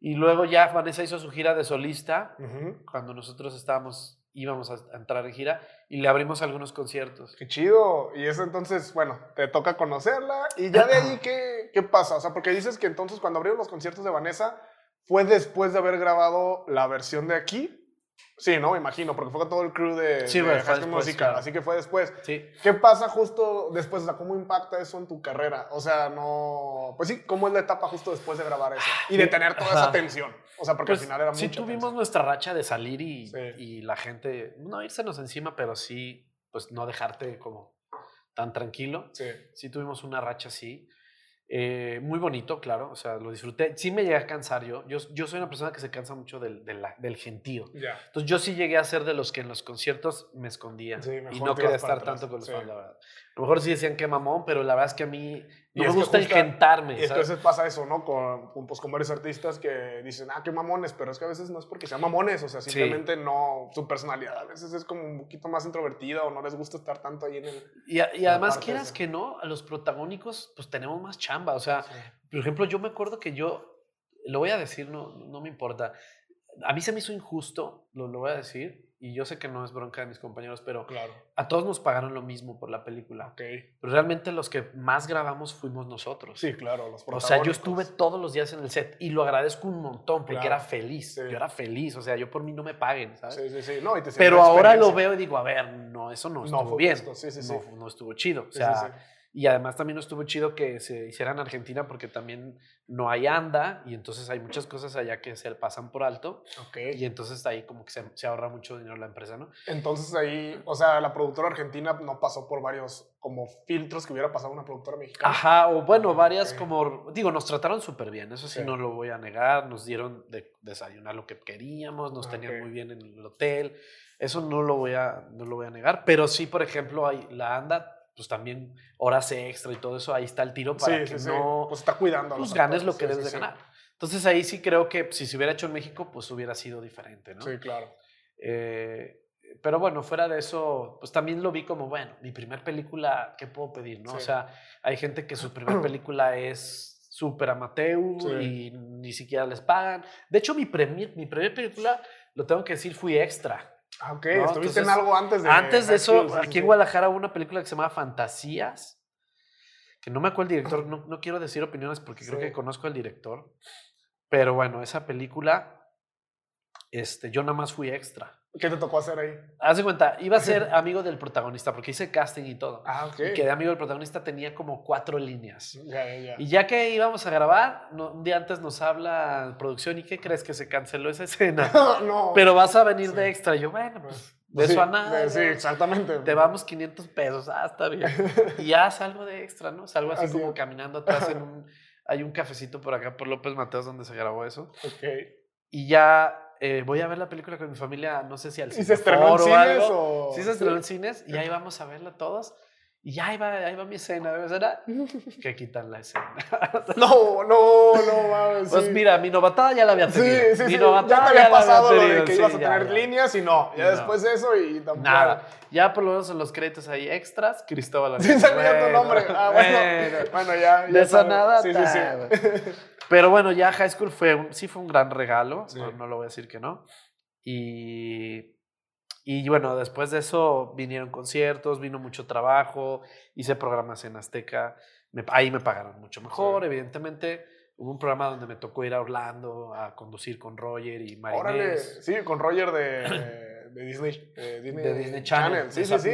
Y luego ya Vanessa hizo su gira de solista Ujú. cuando nosotros estábamos, íbamos a entrar en gira y le abrimos algunos conciertos. Qué chido. Y eso entonces, bueno, te toca conocerla. Y ya de ahí, ¿qué, qué pasa? O sea, porque dices que entonces cuando abrieron los conciertos de Vanessa fue después de haber grabado la versión de aquí. Sí, ¿no? Me imagino, porque fue con todo el crew de, Sí, de bueno, después, Musical, claro. así que fue después. Sí. ¿Qué pasa justo después? O sea, ¿cómo impacta eso en tu carrera? O sea, no... Pues sí, ¿cómo es la etapa justo después de grabar eso? Y de tener toda esa Ajá. tensión. O sea, porque Pues, al final era sí mucha tuvimos tensión. nuestra racha de salir y, Sí. y la gente, no irsenos encima, pero sí, pues no dejarte como tan tranquilo. Sí. Sí tuvimos una racha así. Eh, muy bonito, claro, o sea, lo disfruté. Sí me llegué a cansar yo. Yo, yo soy una persona que se cansa mucho del, del, del gentío. Ya. Entonces yo sí llegué a ser de los que en los conciertos me escondía Sí, y no quería estar atrás, tanto con los sí. fans, la verdad. A lo mejor sí decían que mamón, pero la verdad es que a mí no me gusta engentarme, Y es que a veces pasa eso, ¿no? Con, con, pues, con varios artistas que dicen, ah, qué mamones, pero es que a veces no es porque sean mamones, o sea, Sí. simplemente no, su personalidad a veces es como un poquito más introvertida o no les gusta estar tanto ahí en el... Y, a- y además, quieras esa. que no, a los protagónicos pues tenemos más chamba. O sea, por ejemplo, yo me acuerdo que yo, lo voy a decir, no, no me importa. A mí se me hizo injusto, lo, lo voy a decir, y yo sé que no es bronca de mis compañeros, pero Claro, a todos nos pagaron lo mismo por la película. ok. Pero realmente los que más grabamos fuimos nosotros. Sí, claro, los O sea, yo estuve todos los días en el set y lo agradezco un montón porque Claro, era feliz. sí. Yo era feliz, o sea, yo por mí no me paguen, ¿sabes? Sí, sí, sí. No, y te sirve Pero ahora lo veo y digo, a ver, no, eso no No estuvo bien. sí, sí. No, no estuvo chido. O Sí, sí, sea, sí. Y además también estuvo chido que se hiciera en Argentina porque también no hay anda y entonces hay muchas cosas allá que se pasan por alto Ok. y entonces ahí como que se, se ahorra mucho dinero la empresa, ¿no? Entonces ahí, o sea, la productora argentina no pasó por varios como filtros que hubiera pasado una productora mexicana. Ajá, o bueno, varias como, digo, nos trataron súper bien, eso sí, no lo voy a negar, nos dieron de desayunar lo que queríamos, nos tenían muy bien en el hotel, eso no lo voy a, no lo voy a negar, pero sí, por ejemplo, hay la anda, pues también horas extra y todo eso, ahí está el tiro para sí, que sí, no Pues está cuidando. a pues, los ganes actores, lo que debes de ganar. Entonces ahí sí creo que si se hubiera hecho en México, pues hubiera sido diferente, ¿no? Sí, claro. Eh, pero bueno, fuera de eso, pues también lo vi como, bueno, mi primer película, ¿qué puedo pedir? ¿no? O sea, hay gente que su primer película es súper amateur Sí. y ni siquiera les pagan. De hecho, mi, mi primer película, lo tengo que decir, fui extra. Ah, ok. No, Estuviste en algo antes de. Antes de eso, sí, aquí en Guadalajara hubo una película que se llama Fantasías, que no me acuerdo el director, no, no quiero decir opiniones porque creo que conozco al director, pero bueno, esa película, este, yo nada más fui extra. ¿Qué te tocó hacer ahí? Haz de cuenta, iba a ser amigo del protagonista porque hice casting y todo. Ah, ok. Y quedé amigo del protagonista, tenía como cuatro líneas. Ya, ya, ya. Y ya que íbamos a grabar, no- un día antes nos habla producción, ¿y qué crees que se canceló esa escena? no. Pero vas a venir Sí. de extra. Y yo, bueno, pues de Sí, eso a nada. de- Sí, exactamente. Te vamos 500 pesos, ah, está bien. Y ya salgo de extra, ¿no? Salgo así, Así como es. caminando atrás en un... Hay un cafecito por acá, por López Mateos, donde se grabó eso. Ok. Y ya eh, voy a ver la película con mi familia, no sé si al ¿Y se estrenó en cines o...? Sí, se estrenó en cines y ahí vamos a verla todos. Y ya ahí va, ahí va mi escena, ¿ves? ¿verdad? Que quitan la escena. No, no, no mames. Pues sí. mira, mi novatada ya la había Sí, tenido. sí, mi sí. Ya te había la pasado lo de que sí, ibas a ya, tener ya. líneas y no. Ya No. después de eso y tampoco. Nada. Ya por lo menos en los créditos ahí extras, Cristóbal. Sí, Arjona. sabía tu Bueno, nombre. Ah, bueno. bueno. Bueno, ya. ya De sabes. nada. Sí, sí, sí. Pero bueno, ya High School fue un, sí fue un gran regalo, Sí. no, no lo voy a decir que no. Y, y bueno, después de eso vinieron conciertos, vino mucho trabajo, hice programas en Azteca, me- ahí me pagaron mucho mejor, Sí. evidentemente. Hubo un programa donde me tocó ir a Orlando a conducir con Roger y Órale. Marinés Sí, con Roger de, de Disney. De Disney, de Disney Channel. Sí, sí, sí.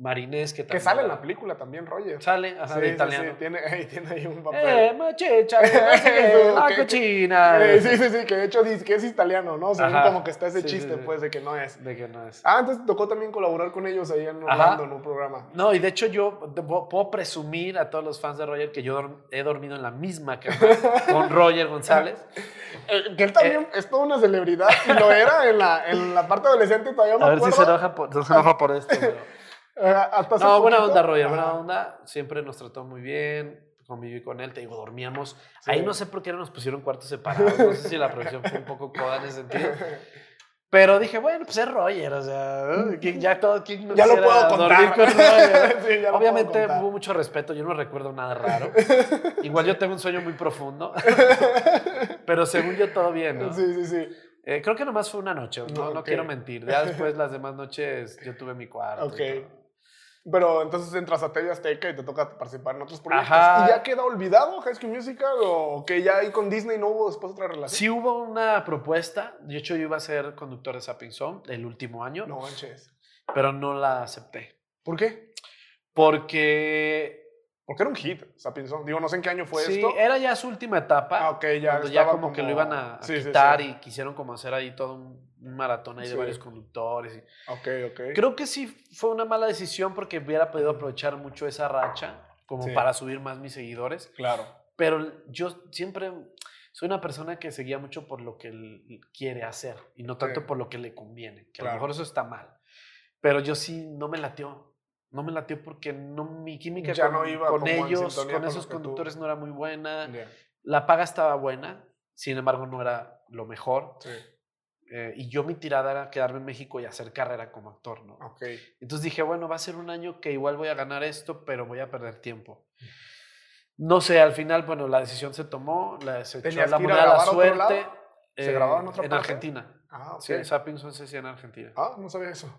Marinés que Que también sale en la película también, Roger. Sale, ajá, Sí, de sí, italiano. sí, Tiene, ahí tiene ahí un papel. Eh, machecha, que la que- cochina. Eh, sí, sí, sí, que de hecho dice que es italiano, ¿no? Según Ajá. como que está ese chiste, sí. pues, de que no es. De que no es. Ah, entonces tocó también colaborar con ellos ahí en. Orlando en un programa. No, y de hecho yo puedo presumir a todos los fans de Roger que yo he dormido en la misma cama con Roger González. Eh, que él también es toda una celebridad y lo era en la, en la parte adolescente, todavía me A ver si se enoja por, se enoja por esto. pero- Eh, hasta hace No, buena onda, Roger, buena onda. Siempre nos trató muy bien. Conviví con él, te digo, dormíamos. Sí. Ahí no sé por qué no nos pusieron cuartos separados. No sé si la producción fue un poco coda en ese sentido. Pero dije, bueno, pues es Roger, o sea, ¿quién- ya todo, ¿quién no Ya lo puedo contar. con? Sí, ya lo puedo Obviamente contar. hubo mucho respeto, yo no recuerdo nada raro. Igual yo tengo un sueño muy profundo, pero según yo todo bien, ¿no? Sí, sí, sí. Eh, creo que nomás fue una noche, no, No, no ok. quiero mentir. Ya después las demás noches yo tuve mi cuarto. Ok. Pero entonces entras a TV Azteca y te toca participar en otros proyectos. Ajá. ¿Y ya queda olvidado High School Musical o que ya ahí con Disney no hubo después otra relación? Sí hubo una propuesta, de hecho yo iba a ser conductor de Sapping Zone el último año, No manches. pero no la acepté. ¿Por qué? Porque Porque era un hit, Sapinson. Digo, no sé en qué año fue sí, esto. era ya su última etapa. Ah, ok, ya. cuando ya estaba como, que lo iban a, a Sí, sí, sí. quitar y quisieron como hacer ahí todo un, un maratón ahí Sí. de varios conductores. y- Ok, ok. Creo que sí fue una mala decisión porque hubiera podido aprovechar mucho esa racha. como Sí. para subir más mis seguidores. Claro. Pero yo siempre soy una persona que seguía mucho por lo que él quiere hacer y no tanto Sí. por lo que le conviene, que a Claro. lo mejor eso está mal. Pero yo sí no me latió. No me latió porque no, mi química Ya con, no iba con en ellos, con esos tú- conductores no era muy buena. La paga estaba buena, sin embargo no era lo mejor. Sí. Eh, y yo mi tirada era quedarme en México y hacer carrera como actor, ¿no? Ok. Entonces dije, bueno, va a ser un año que igual voy a ganar esto, pero voy a perder tiempo. No sé, al final, bueno, la decisión se tomó, la, se echó ¿Tenías la moneda a suerte. ¿Se eh, grababa en otra parte? Argentina. Ah, ok. Sí, Zapping Son se hacía en Argentina. Ah, no sabía eso.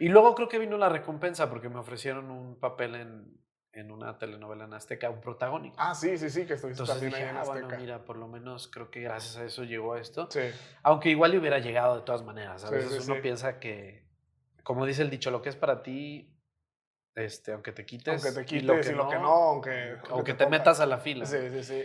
Y luego creo que vino la recompensa porque me ofrecieron un papel en, en una telenovela en Azteca, un protagónico. Ah, sí, sí, sí, que estuviste Entonces también dije, ahí en ah, Azteca. bueno, mira, por lo menos creo que gracias a eso llegó esto. Sí, Aunque igual le hubiera llegado de todas maneras. A veces sí, uno sí. piensa que, como dice el dicho, lo que es para ti, este, aunque te quites. aunque te quites y lo que, y lo que no, no, aunque, aunque te, metas a la fila. Sí, sí, sí.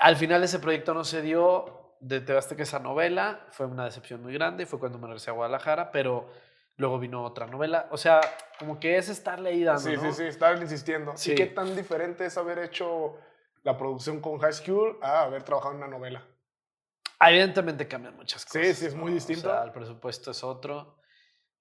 Al final ese proyecto no se dio, de Te que esa novela, fue una decepción muy grande, fue cuando me regresé a Guadalajara, pero luego vino otra novela. O sea, como que es estarle ahí dando, Sí, ¿no? sí, sí, estar insistiendo. Sí. ¿Y qué tan diferente es haber hecho la producción con High School a haber trabajado en una novela? Evidentemente cambian muchas Sí, cosas. sí, es muy ¿no? distinto. O sea, el presupuesto es otro.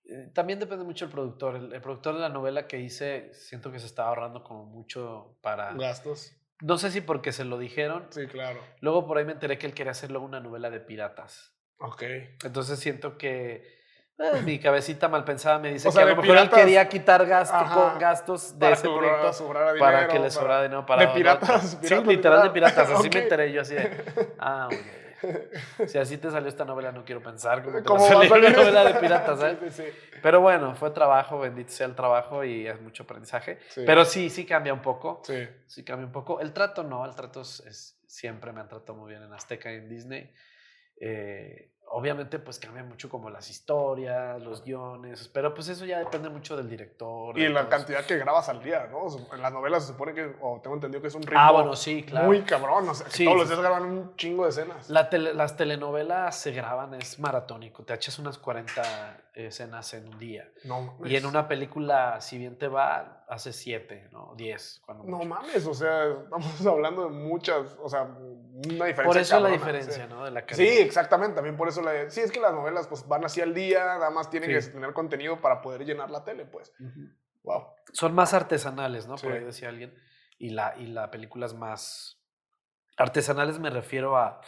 Eh, También depende mucho del productor. El, el productor de la novela que hice, siento que se estaba ahorrando como mucho para... Gastos. No sé si porque se lo dijeron. Sí, claro. Luego por ahí me enteré que él quería hacer luego una novela de piratas. Ok. Entonces siento que eh, mi cabecita mal pensada me dice O sea, que a lo mejor él quería quitar gasto, Ajá. gastos de ese que proyecto para que le sobrara dinero para de piratas, Sí, literal de piratas. Así me enteré yo así de, ah, ok. Si así te salió esta novela, no quiero pensar cómo te va a ¿Cómo va a salir una novela de piratas, sí, Pero bueno, fue trabajo, bendito sea el trabajo y es mucho aprendizaje. Pero sí, sí cambia un poco. sí. Sí cambia un poco. El trato no, el trato es, es- siempre me han tratado muy bien en Azteca y en Disney. Eh, obviamente pues cambia mucho como las historias, los guiones, pero pues eso ya depende mucho del director. Y de la cantidad que grabas al día, ¿no? En las novelas se supone que, o tengo entendido que es un ritmo Ah, bueno, sí, claro. muy cabrón. O sea, que Sí, todos los días graban un chingo de escenas. La tele- las telenovelas se graban, es maratónico, te echas unas 40 escenas en un día. No Y en una película, si bien te va, hace 7, ¿no? 10. Cuando No mucho. mames, o sea, estamos hablando de muchas, o sea, una diferencia. Por eso la cabrona, diferencia, sí. ¿no? De la Sí, exactamente, también por eso la... Sí, es que las novelas pues van así al día, nada más tienen Sí. que tener contenido para poder llenar la tele, pues. Wow. Son más artesanales, ¿no? Por ahí decía alguien. Y la, y la película es más... Artesanales me refiero a,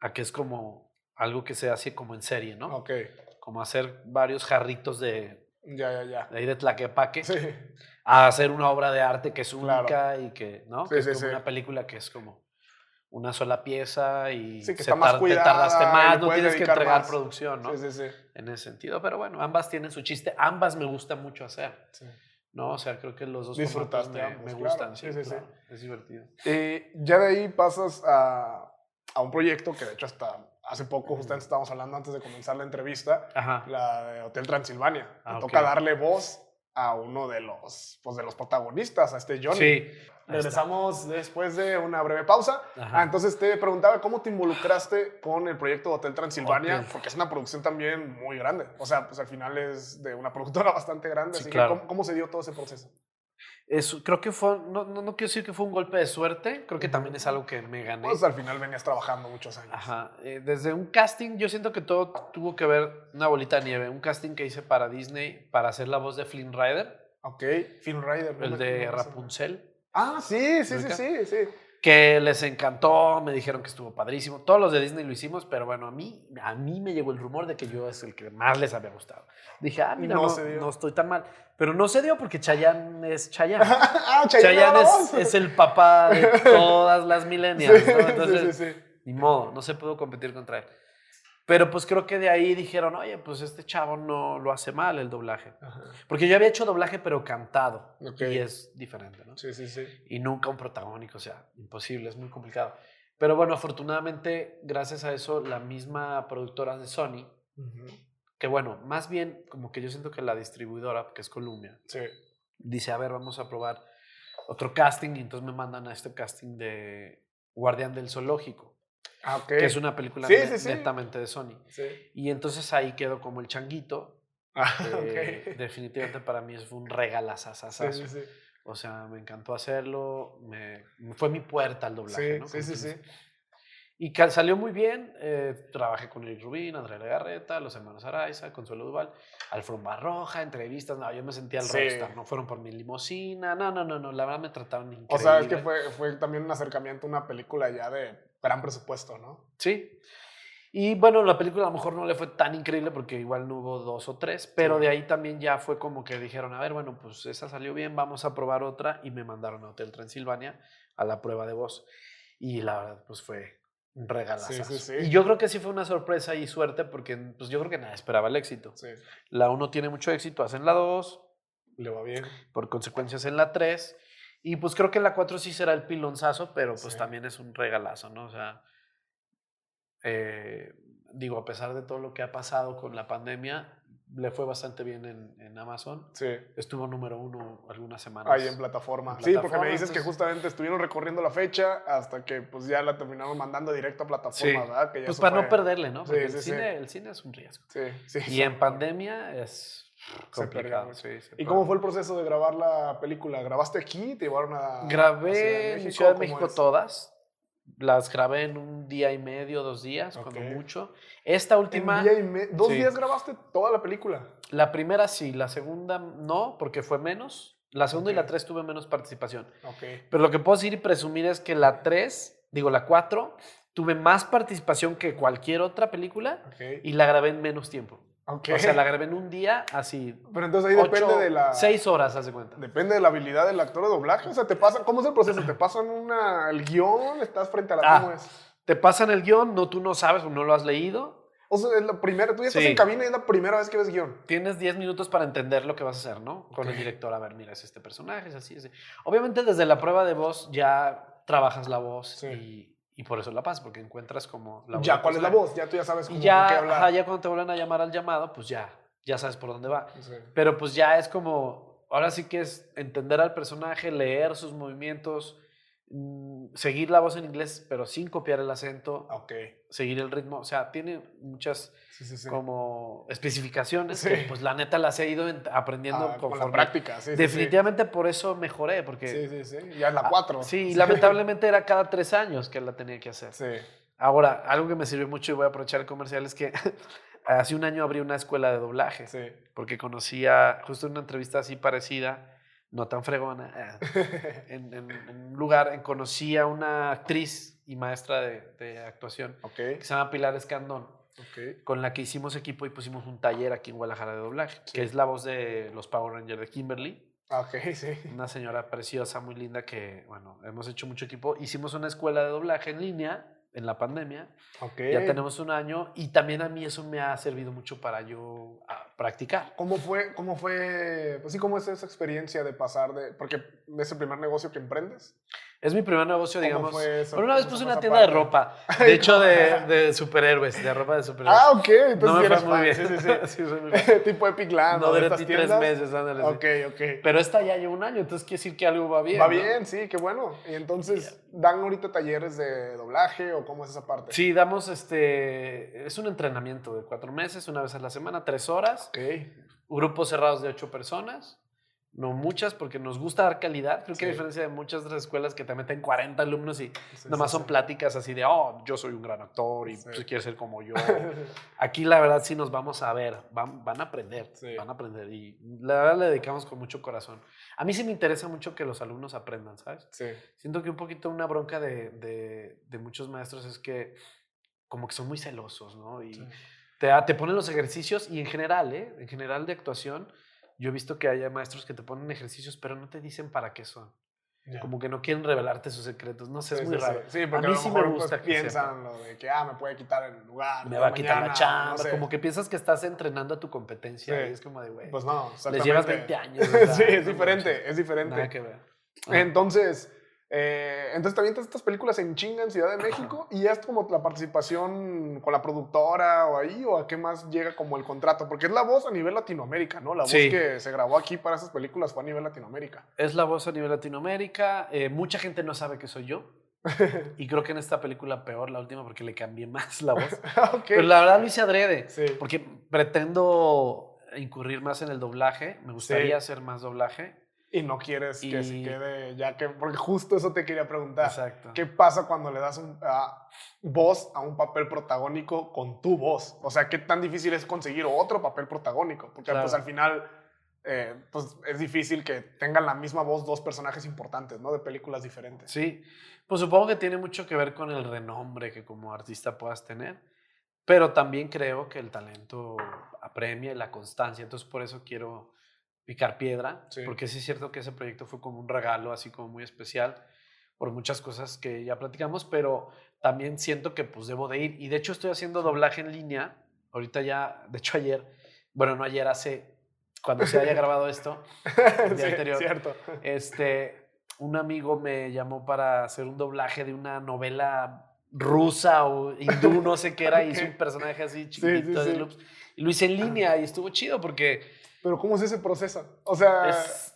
a que es como algo que se hace como en serie, ¿no? Ok, Como hacer varios jarritos de, ya, ya, ya. de ahí de Tlaquepaque. Sí, a hacer una obra de arte que es Claro. única y que, ¿no? Sí, que es sí, como sí. una película que es como una sola pieza y Sí, que se está más tar- te cuidada tardaste más, no tienes que entregar más. producción, ¿no? sí, sí, sí. En ese sentido, pero bueno, ambas tienen su chiste, ambas me gusta mucho hacer, sí. ¿no? O sea, creo que los dos Disfrutaste me, ambos, me claro. gustan, Sí, sí, sí, sí. claro, es divertido. Eh, ya de ahí pasas a, a un proyecto que de hecho hasta hace poco, justamente estábamos hablando antes de comenzar la entrevista, Ajá. la de Hotel Transilvania. Ah, Me ok. toca darle voz a uno de los, pues, de los protagonistas, a este Johnny. Sí. Ahí está. Regresamos después de una breve pausa. Ajá. Ah, entonces te preguntaba cómo te involucraste con el proyecto de Hotel Transilvania, porque es una producción también muy grande. O sea, pues al final es de una productora bastante grande. Sí, así claro. que, ¿cómo, cómo se dio todo ese proceso? Es- creo que fue, no, no, no quiero decir que fue un golpe de suerte, creo que también es algo que me gané. Pues al final venías trabajando muchos años. Ajá. eh, desde un casting, yo siento que todo tuvo que ver una bolita de nieve. Un casting que hice para Disney para hacer la voz de Flynn Rider, Ok, Film Rider. el de. Rapunzel, Ah, sí, sí, sí, sí, sí. que les encantó, me dijeron que estuvo padrísimo. Todos los de Disney lo hicimos, pero bueno, a mí, a mí me llegó el rumor de que yo es el que más les había gustado. Dije, ah, mira, No no, estoy tan mal. Pero no se dio porque Chayanne es Chayanne. ah, Chayanne, es, el papá de todas las millennials, Sí, ¿no? sí, Entonces, sí, sí. Ni modo, no se pudo competir contra él. Pero pues creo que de ahí dijeron, oye, pues este chavo no lo hace mal el doblaje. Ajá. Porque yo había hecho doblaje pero cantado. Y es diferente, ¿no? Sí, sí, sí. Y nunca un protagónico, o sea, imposible, es muy complicado. Pero bueno, afortunadamente, gracias a eso, la misma productora de Sony, que bueno, más bien como que yo siento que la distribuidora, que es Columbia, Sí. dice, a ver, vamos a probar otro casting y entonces me mandan a este casting de Guardián del Zoológico, Ah, ok. que es una película Sí, ne- sí, netamente de Sony. Y entonces ahí quedo como el changuito. Ah, eh. Definitivamente para mí fue un regalazazazazo. O sea, me encantó hacerlo. Me, fue mi puerta al doblaje. ¿no? sí, sí, sí. Y que salió muy bien. eh, trabajé con Eric Rubín, Andrea Legarreta, los hermanos Araiza, Consuelo Duval, Alfomba Roja, entrevistas. No, yo me sentía el Sí. rockstar. No fueron por mi limusina. No, no, no, no. La verdad me trataron increíble. O sea, es que fue, fue también un acercamiento a una película ya de gran presupuesto, ¿no? Sí. Y bueno, la película a lo mejor no le fue tan increíble porque igual no hubo dos o tres, pero Sí. de ahí también ya fue como que dijeron, a ver, bueno, pues esa salió bien, vamos a probar otra y me mandaron a Hotel Transilvania a la prueba de voz. Y la verdad, pues fue un regalazo. Sí, sí, sí. Y yo creo que sí fue una sorpresa y suerte porque pues yo creo que nadie esperaba el éxito. Sí. La 1 tiene mucho éxito, hacen la 2, Le va bien. por consecuencias en la 3. Y pues creo que la 4 sí será el pilonzazo, pero pues Sí. también es un regalazo, ¿no? O sea, eh, digo, a pesar de todo lo que ha pasado con la pandemia, le fue bastante bien en, en Amazon. Sí. Estuvo número uno algunas semanas. Ahí en plataforma. En Sí, porque me dices que justamente estuvieron recorriendo la fecha hasta que pues ya la terminaron mandando directo a plataforma, Sí. ¿verdad? Que ya Pues para no perderle, ¿no? Porque sí, el, cine, el cine es un riesgo. Sí, sí. Y en pandemia es complicado. mucho. sí, se ¿Y cómo fue el proceso de grabar la película? ¿Grabaste aquí? ¿Te llevaron a Grabé en Ciudad de ¿Cómo México todas. Las grabé en un día y medio, dos días, cuando mucho. Esta última, día y me- ¿Dos Sí. días grabaste toda la película? la primera sí, la segunda no, porque fue menos. La segunda y la tres tuve menos participación. Ok. Pero lo que puedo decir y presumir es que la tres, digo la cuatro, tuve más participación que cualquier otra película y la grabé en menos tiempo. O sea, la grabé en un día, así. Pero entonces ahí ocho, depende de la... Seis horas, haz de cuenta. Depende de la habilidad del actor de doblaje. O sea, te pasan... ¿Cómo es el proceso? ¿Te pasan una, el guion? ¿Estás frente a la... Ah. ¿Cómo es? Te pasan el guion, no, tú no sabes o no lo has leído. O sea, es la primera... Tú ya estás Sí. en cabina y es la primera vez que ves guion. Tienes 10 minutos para entender lo que vas a hacer, ¿no? Con el director, a ver, mira, es este personaje, es así, es así. Obviamente desde la prueba de voz ya trabajas la voz Sí. y, y por eso la pasas, porque encuentras como la voz Ya, ¿cuál es la voz? Ya tú ya sabes cómo Y con qué ya, hablar. ajá, ya cuando te vuelven a llamar al llamado, pues ya, ya sabes por dónde va. Sí. Pero pues ya es como, ahora sí que es entender al personaje, leer sus movimientos, seguir la voz en inglés, pero sin copiar el acento, Ok. seguir el ritmo. O sea, tiene muchas Sí, sí, sí. como especificaciones Sí. que pues la neta las he ido en- aprendiendo Ah, con la práctica, sí, sí, sí. Definitivamente por eso mejoré, porque Sí, sí, sí. Ya es la Ah, 4. sí, y lamentablemente era cada tres años que la tenía que hacer. Sí. Ahora, algo que me sirvió mucho y voy a aprovechar el comercial es que hace un año abrí una escuela de doblaje, Sí. porque conocía justo en una entrevista así parecida, no tan fregona, eh, en, en- en un lugar, en- conocí a una actriz y maestra de, de actuación ok. que se llama Pilar Escandón. Ok. con la que hicimos equipo y pusimos un taller aquí en Guadalajara de doblaje, Sí. que es la voz de los Power Rangers de Kimberly, Ok, sí. una señora preciosa, muy linda que, bueno, hemos hecho mucho equipo. Hicimos una escuela de doblaje en línea en la pandemia, Ok. ya tenemos un año y también a mí eso me ha servido mucho para yo ah, practicar. ¿Cómo fue, cómo fue, pues sí, cómo es esa experiencia de pasar de, porque es el primer negocio que emprendes? Es mi primer negocio, ¿Cómo digamos. fue eso? Por una vez ¿Cómo puse una tienda de ropa, de hecho de, de superhéroes, de ropa de superhéroes. Ah, ok, entonces no me eres fue muy bien. Sí, sí, sí. Muy tipo Epic Land, No estas tres meses, ándale. Ok, ok. Pero esta ya lleva un año, entonces quiere decir que algo va bien. Va ¿no? bien, sí, qué bueno. Y entonces, ¿dan ahorita talleres de doblaje o cómo es esa parte? Sí, damos este. Es un entrenamiento de cuatro meses, una vez a la semana, tres horas. Ok. Grupos cerrados de ocho personas. No muchas, porque nos gusta dar calidad. Creo que a diferencia de muchas otras escuelas que te meten 40 alumnos y Sí, nomás sí, son pláticas así de, oh, yo soy un gran actor y pues, quieres ser como yo. Aquí la verdad sí nos vamos a ver, van, van a aprender, van a aprender y la verdad le dedicamos con mucho corazón. A mí sí me interesa mucho que los alumnos aprendan, ¿sabes? Sí. Siento que un poquito una bronca de, de- de muchos maestros es que como que son muy celosos, ¿no? Y te, te ponen los ejercicios y en general, ¿eh? En general de actuación, yo he visto que hay maestros que te ponen ejercicios pero no te dicen para qué son. Ya. Como que no quieren revelarte sus secretos. No sé, Sí, es muy sí, raro. Sí, Sí, porque a mí lo sí me mejor, pues, gusta que piensan lo de que, ah, me puede quitar el lugar. Me va a quitar la chamba. no sé. Como que piensas que estás entrenando a tu competencia. Sí. y es como de, güey, Pues no, les llevas exactamente. 20 años. sí, es diferente, es diferente. Nada que ver. Ajá. Entonces, eh, entonces te avientas estas películas en chinga en Ciudad de México y es como la participación con la productora o ahí o a qué más llega como el contrato, porque es la voz a nivel Latinoamérica, ¿no? La voz Sí. que se grabó aquí para esas películas fue a nivel Latinoamérica. Es la voz a nivel Latinoamérica. eh, mucha gente no sabe que soy yo. y creo que en esta película peor, la última, porque le cambié más la voz. ok. Pero la verdad lo hice adrede. Sí. Porque pretendo incurrir más en el doblaje. Me gustaría Sí. hacer más doblaje. Y no quieres que se Y- quede, ya que, porque justo eso te quería preguntar. Exacto. ¿Qué pasa cuando le das un, a- voz a un papel protagónico con tu voz? O sea, ¿qué tan difícil es conseguir otro papel protagónico? Porque Claro. pues al final eh, pues, es difícil que tengan la misma voz dos personajes importantes, ¿no? De películas diferentes. Sí, pues supongo que tiene mucho que ver con el renombre que como artista puedas tener, pero también creo que el talento apremia y la constancia, entonces por eso quiero picar piedra, Sí. porque sí es cierto que ese proyecto fue como un regalo así como muy especial por muchas cosas que ya platicamos, pero también siento que pues debo de ir y de hecho estoy haciendo doblaje en línea, ahorita ya, de hecho ayer, bueno, no ayer, hace, cuando se haya grabado esto, el día Sí, anterior, cierto. este, un amigo me llamó para hacer un doblaje de una novela rusa o hindú, no sé qué era, y hice un personaje así sí, chiquitito de sí. loops. Y lo hice en línea y estuvo chido porque Pero ¿cómo es ese proceso? O sea, es-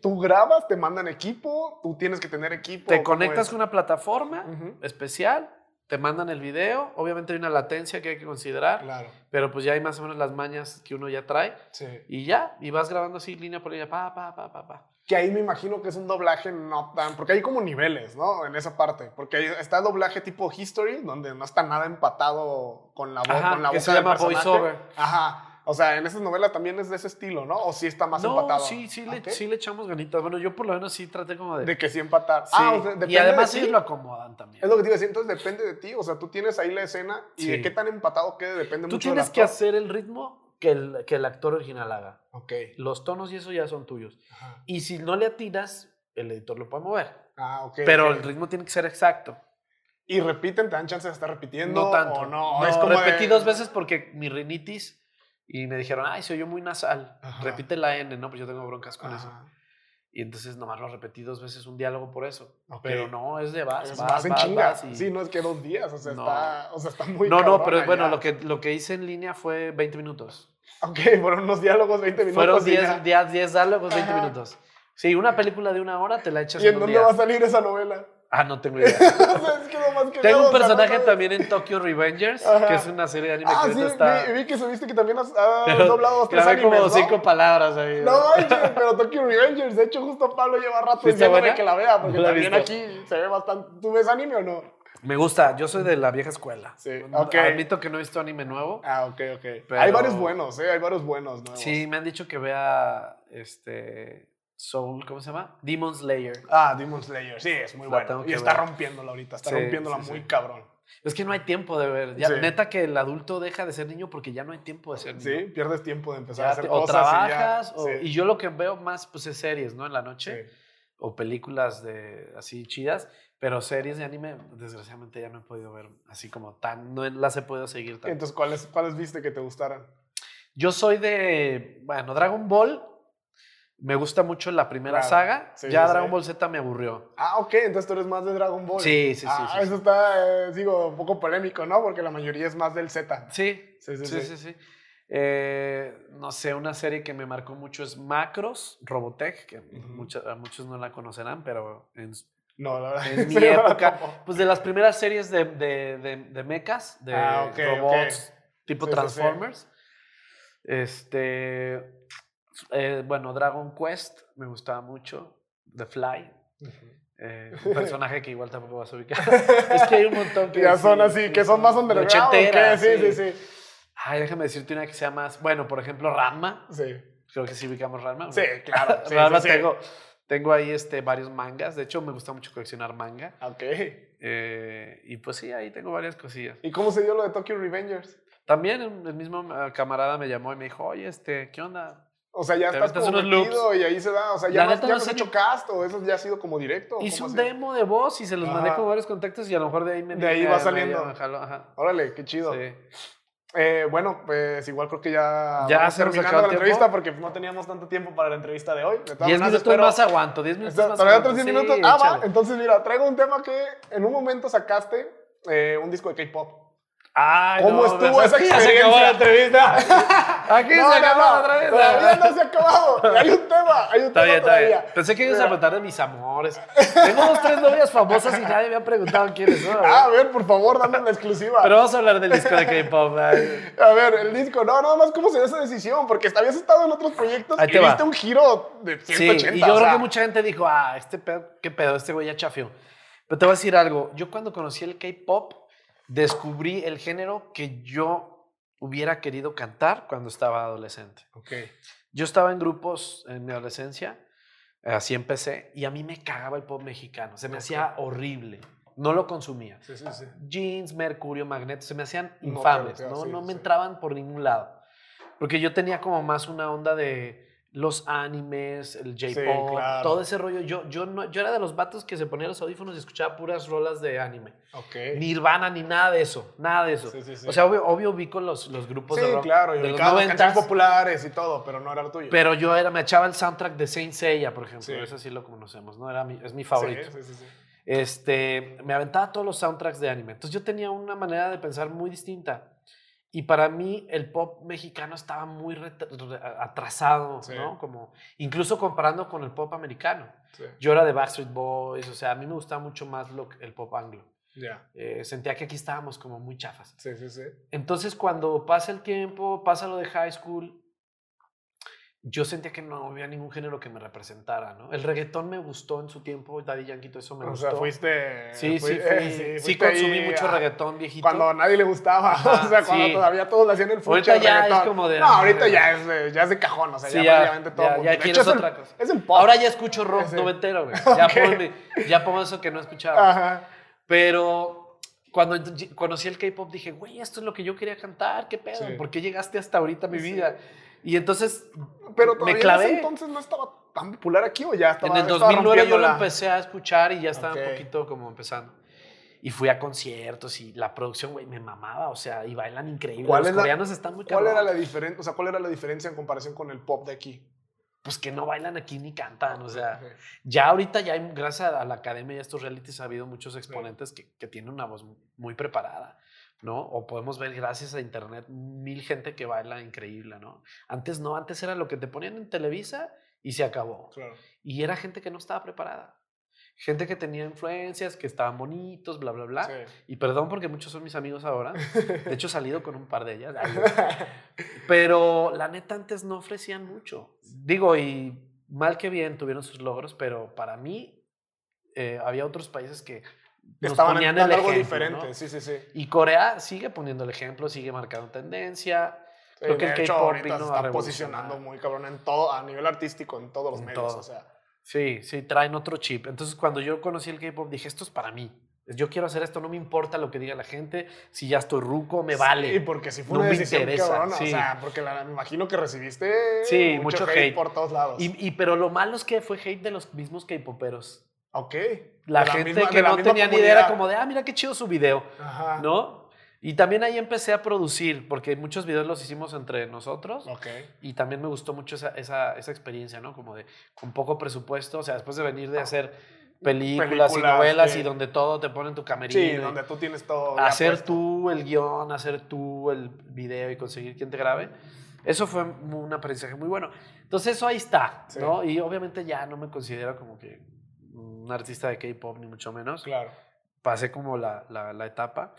tú grabas, te mandan equipo, tú tienes que tener equipo. te ¿cómo conectas con una plataforma Ujú. especial, te mandan el video, obviamente hay una latencia que hay que considerar, Claro, pero pues ya hay más o menos las mañas que uno ya trae sí. y ya, y vas grabando así línea por línea, pa, pa, pa, pa, pa. Que ahí me imagino que es un doblaje no tan. Porque hay como niveles, ¿no? En esa parte. Porque está doblaje tipo history, donde no está nada empatado con la, vo Ajá, con la que boca se llama voiceover. Ajá. O sea, en esas novelas también es de ese estilo, ¿no? O sí está más No, empatado. sí, sí le, sí le echamos ganitas. Bueno, yo por lo menos sí traté como de... De que sí empatar. Sí, Ah, o sea, depende y además de ellos lo acomodan también. Es lo que te iba a decir, entonces depende de ti. O sea, tú tienes ahí la escena y de Sí. qué tan empatado quede depende Tú mucho del tienes que hacer el ritmo que el, que el actor original haga. Ok. Los tonos y eso ya son tuyos. Ajá. Y si no le atinas, el editor lo puede mover. Ah, ok. Pero ok. el ritmo tiene que ser exacto. Y repiten, te dan chance de estar repitiendo. No tanto. O no, No, es como repetí de- dos veces porque mi rinitis y me dijeron, ay, se oyó muy nasal. Ajá. Repite la N, no, pues yo tengo broncas con eso. Ajá. Y entonces nomás lo repetí dos veces un diálogo por eso. Ok. Pero no, es de vas, Es vas, más en vas, vas y- Sí, no es que dos días, o sea, No. está, o sea, está muy no, no, pero es bueno, lo que, lo que hice en línea fue 20 minutos. Ok, fueron unos diálogos, 20 minutos. Fueron y 10 ya. días, 10 diálogos, 20 Ajá. minutos. Sí, una película de una hora te la echas ¿Y en un dónde día. va a salir esa novela? Ah, no tengo idea. o sea, es que nomás que Tengo un personaje también en Tokyo Revengers, Ajá. que es una serie de anime Ah, que sí, está... vi, vi que subiste que también has, Pero doblado tres animes, como ¿no? cinco palabras ahí. No manches, pero Tokyo Revengers. De hecho, justo Pablo lleva rato ¿Sí está diciéndome que la vea, porque No la he también visto. aquí se ve bastante. ¿Tú ves anime o no? Me gusta, yo soy de la vieja escuela. Sí, ok. Admito que no he visto anime nuevo. Ah, ok, ok. Pero- Hay varios buenos, ¿eh? Hay varios buenos nuevos. Sí, me han dicho que vea este Soul, ¿cómo se llama? Demon Slayer. Ah, Demon Slayer. Sí, es muy La bueno. Y está ver. rompiéndola ahorita. Está Sí, rompiéndola sí, sí. muy cabrón. Es que no hay tiempo de ver. Ya. Neta que el adulto deja de ser niño porque ya no hay tiempo de ser niño. Sí, pierdes tiempo de empezar a hacer o cosas. y ya- trabajas, o- sí, y yo lo que veo más pues es series, ¿no? En la noche. o películas de así chidas, pero series de anime, desgraciadamente ya no he podido ver así como tan, no las he podido seguir tanto. Entonces, ¿cuáles, ¿cuáles viste que te gustaran? Yo soy de, bueno, Dragon Ball, me gusta mucho la primera Claro. saga, Sí, ya sí, Dragon sí. Ball Z me aburrió. Ah, ok, entonces tú eres más de Dragon Ball. Sí, sí, sí, Ah, sí, eso está, eh, digo, un poco polémico, ¿no? Porque la mayoría es más del Z. Sí, Sí, sí, sí, sí. sí, sí. Eh, no sé, una serie que me marcó mucho es Macros, Robotech, que Ujú. mucha- a muchos no la conocerán, pero en, No, la verdad. en mi época, pues de las primeras series de, de, de, de mechas, de Ah, ok, robots tipo. Transformers. Este, eh, bueno, Dragon Quest me gustaba mucho, The Fly. eh, un personaje que igual tampoco vas a ubicar. es que hay un montón que Ya sí, son así, sí, que son más de underground. ¿o ochentera, qué? Sí, sí, sí. Ay, déjame decirte una que sea más. Bueno, por ejemplo, Ranma. Sí, Creo que sí ubicamos Ranma. sí, claro. Sí, Ranma sí, sí. tengo, tengo ahí este, varios mangas. De hecho, me gusta mucho coleccionar manga. Ok. Eh, y pues sí, ahí tengo varias cosillas. ¿Y cómo se dio lo de Tokyo Revengers? También el mismo eh, camarada me llamó y me dijo, oye, este, ¿qué onda? O sea, ya Te estás como y ahí se da. O sea, ya, neta ya no has hecho ni- cast o eso ya ha sido como directo. ¿o Hice un sido? demo de voz y se los mandé Ajá. con varios contactos y a lo mejor de ahí me De ahí va saliendo. me ajá. Órale, qué chido. Sí. Eh, bueno, pues igual creo que ya, Ya vamos se terminando la el entrevista tiempo. porque no teníamos tanto tiempo para la entrevista de hoy. De todas Diez maneras, minutos espero- más aguanto, diez minutos Está- más ¿Todavía aguanto. otros 10 Sí, minutos? Ah, va. Entonces, mira, traigo un tema que en un momento sacaste eh, un disco de K-pop. Ay, ¿Cómo no, estuvo esa aquí ya se acabó la experiencia? entrevista. Aquí No, se acabó no, la entrevista. Todavía no se ha acabado. Hay un tema, hay un Está tema bien, está bien. todavía. Pensé que ibas a preguntar de mis amores. Tengo dos, tres novias famosas y nadie me ha preguntado quiénes son. Ah, a ver, por favor, dame la exclusiva. Pero vamos a hablar del disco de K-pop. A ver, el disco, no, nada más cómo se dio esa decisión, porque habías estado en otros proyectos Ahí y viste un giro de Sí, 180. y yo o creo que mucha gente dijo, ah, este pedo, qué pedo, este güey ya chafió. Pero te voy a decir algo. Yo cuando conocí el K-pop, descubrí el género que yo hubiera querido cantar cuando estaba adolescente. Ok. Yo estaba en grupos en mi adolescencia, así empecé, y a mí me cagaba el pop mexicano. Se me hacía horrible. No lo consumía. Sí, sí, sí. Jeans, Mercurio, Magneto, se me hacían infames, ¿no? no me entraban por ningún lado. Porque yo tenía como más una onda de los animes, el J-pop, claro. todo ese rollo. Yo, yo, no, yo era de los vatos que se ponía los audífonos y escuchaba puras rolas de anime. Ok. Nirvana ni nada de eso, nada de eso. Sí, sí, sí. O sea, obvio, obvio vi con los, los grupos Sí, de rock claro, de los ubicadas las 90s, canciones populares y todo, pero no era lo tuyo. pero yo era, me echaba el soundtrack de Saint Seiya, por ejemplo. Ese sí lo conocemos, ¿no? Era mi, es mi favorito. Sí, sí, sí. Este, me aventaba todos los soundtracks de anime. Entonces yo tenía una manera de pensar muy distinta. Y para mí el pop mexicano estaba muy atrasado, Sí. ¿no? Como, incluso comparando con el pop americano. Sí. Yo era de Backstreet Boys, o sea, a mí me gustaba mucho más lo, el pop anglo. Ya. Eh, sentía que aquí estábamos como muy chafas. Sí, sí, sí. Entonces cuando pasa el tiempo, pasa lo de high school, yo sentía que no había ningún género que me representara, ¿no? El reggaetón me gustó en su tiempo, Daddy Yankee, todo eso me o gustó. sea, fuiste. Sí, sí, fui- eh, sí, fuiste consumí ahí mucho reggaetón viejito. Cuando a nadie le gustaba, Ajá, o sea, cuando sí. todavía todos le hacían el fuche Ahorita ya es como de, No, ah, ahorita ya. ya es, de, ya es de cajón, o sea, Sí, ya, ya, prácticamente todo ya- mundo. ya De quieres hecho, es el- otra cosa. Es el pop. Ahora ya escucho rock Ese. noventero, güey. Ya, Ok. ponme- ya pongo eso que no escuchaba. Ajá. Pero cuando conocí el K-pop dije, güey, esto es lo que yo quería cantar, qué pedo, Sí. ¿por qué llegaste hasta ahorita a mi Sí. vida? Y entonces Pero me todavía en clavé. ese entonces no estaba tan popular aquí o ya estaba en el estaba 2009 yo lo rompiéndola? empecé a escuchar y ya estaba Ok. un poquito como empezando. Y fui a conciertos y la producción, güey, me mamaba, o sea, y bailan increíble. ¿Cuál Los es la- coreanos están muy ¿Cuál era la diferencia? O sea, ¿cuál era la diferencia en comparación con el pop de aquí? Pues que no bailan aquí ni cantan, o sea, Ok. ya ahorita ya hay, gracias a la academia y a estos realities ha habido muchos exponentes que, que tienen una voz muy preparada, ¿no? O podemos ver gracias a internet mil gente que baila increíble, ¿no? Antes no, antes era lo que te ponían en Televisa y se acabó. Claro. Y era gente que no estaba preparada. Gente que tenía influencias, que estaban bonitos, bla, bla, bla. Sí. Y perdón porque muchos son mis amigos ahora. De hecho, he salido con un par de ellas. Pero la neta antes no ofrecían mucho. Digo, y mal que bien tuvieron sus logros, pero para mí eh, había otros países que nos Estaban ponían el algo ejemplo, diferente, ¿no? sí, sí, sí. Y Corea sigue poniendo el ejemplo, sigue marcando tendencia. Sí, Creo que el K-pop está posicionando muy cabrón en todo, a nivel artístico, en todos los En medios. todo. O sea, Sí, sí, traen otro chip. Entonces, cuando yo conocí el K-pop, dije, esto es para mí. Yo quiero hacer esto, no me importa lo que diga la gente. Si ya estoy ruco, me vale. Sí, porque si fue No una me decisión interesa, cabrona. sí. O sea, porque la- me imagino que recibiste Sí, mucho hate. por todos lados. Y, y- pero lo malo es que fue hate de los mismos K-poperos. Ok. La De gente misma- que la no tenía ni idea era como de, ah, mira qué chido su video, Ajá. ¿no? Y también ahí empecé a producir, porque muchos videos los hicimos entre nosotros. Ok. Y también me gustó mucho esa, esa, esa experiencia, ¿no? Como de con poco presupuesto, o sea, después de venir de hacer películas, y Películas, novelas sí. y donde todo te ponen tu camerino. Sí, y donde tú tienes todo. hacer puesto. tú el guion, hacer tú el video y conseguir quien te grabe. Eso fue un aprendizaje muy bueno. Entonces eso ahí está, Sí. ¿no? Y obviamente ya no me considero como que un artista de K-pop, ni mucho menos. Claro. Pasé como la, la, la etapa.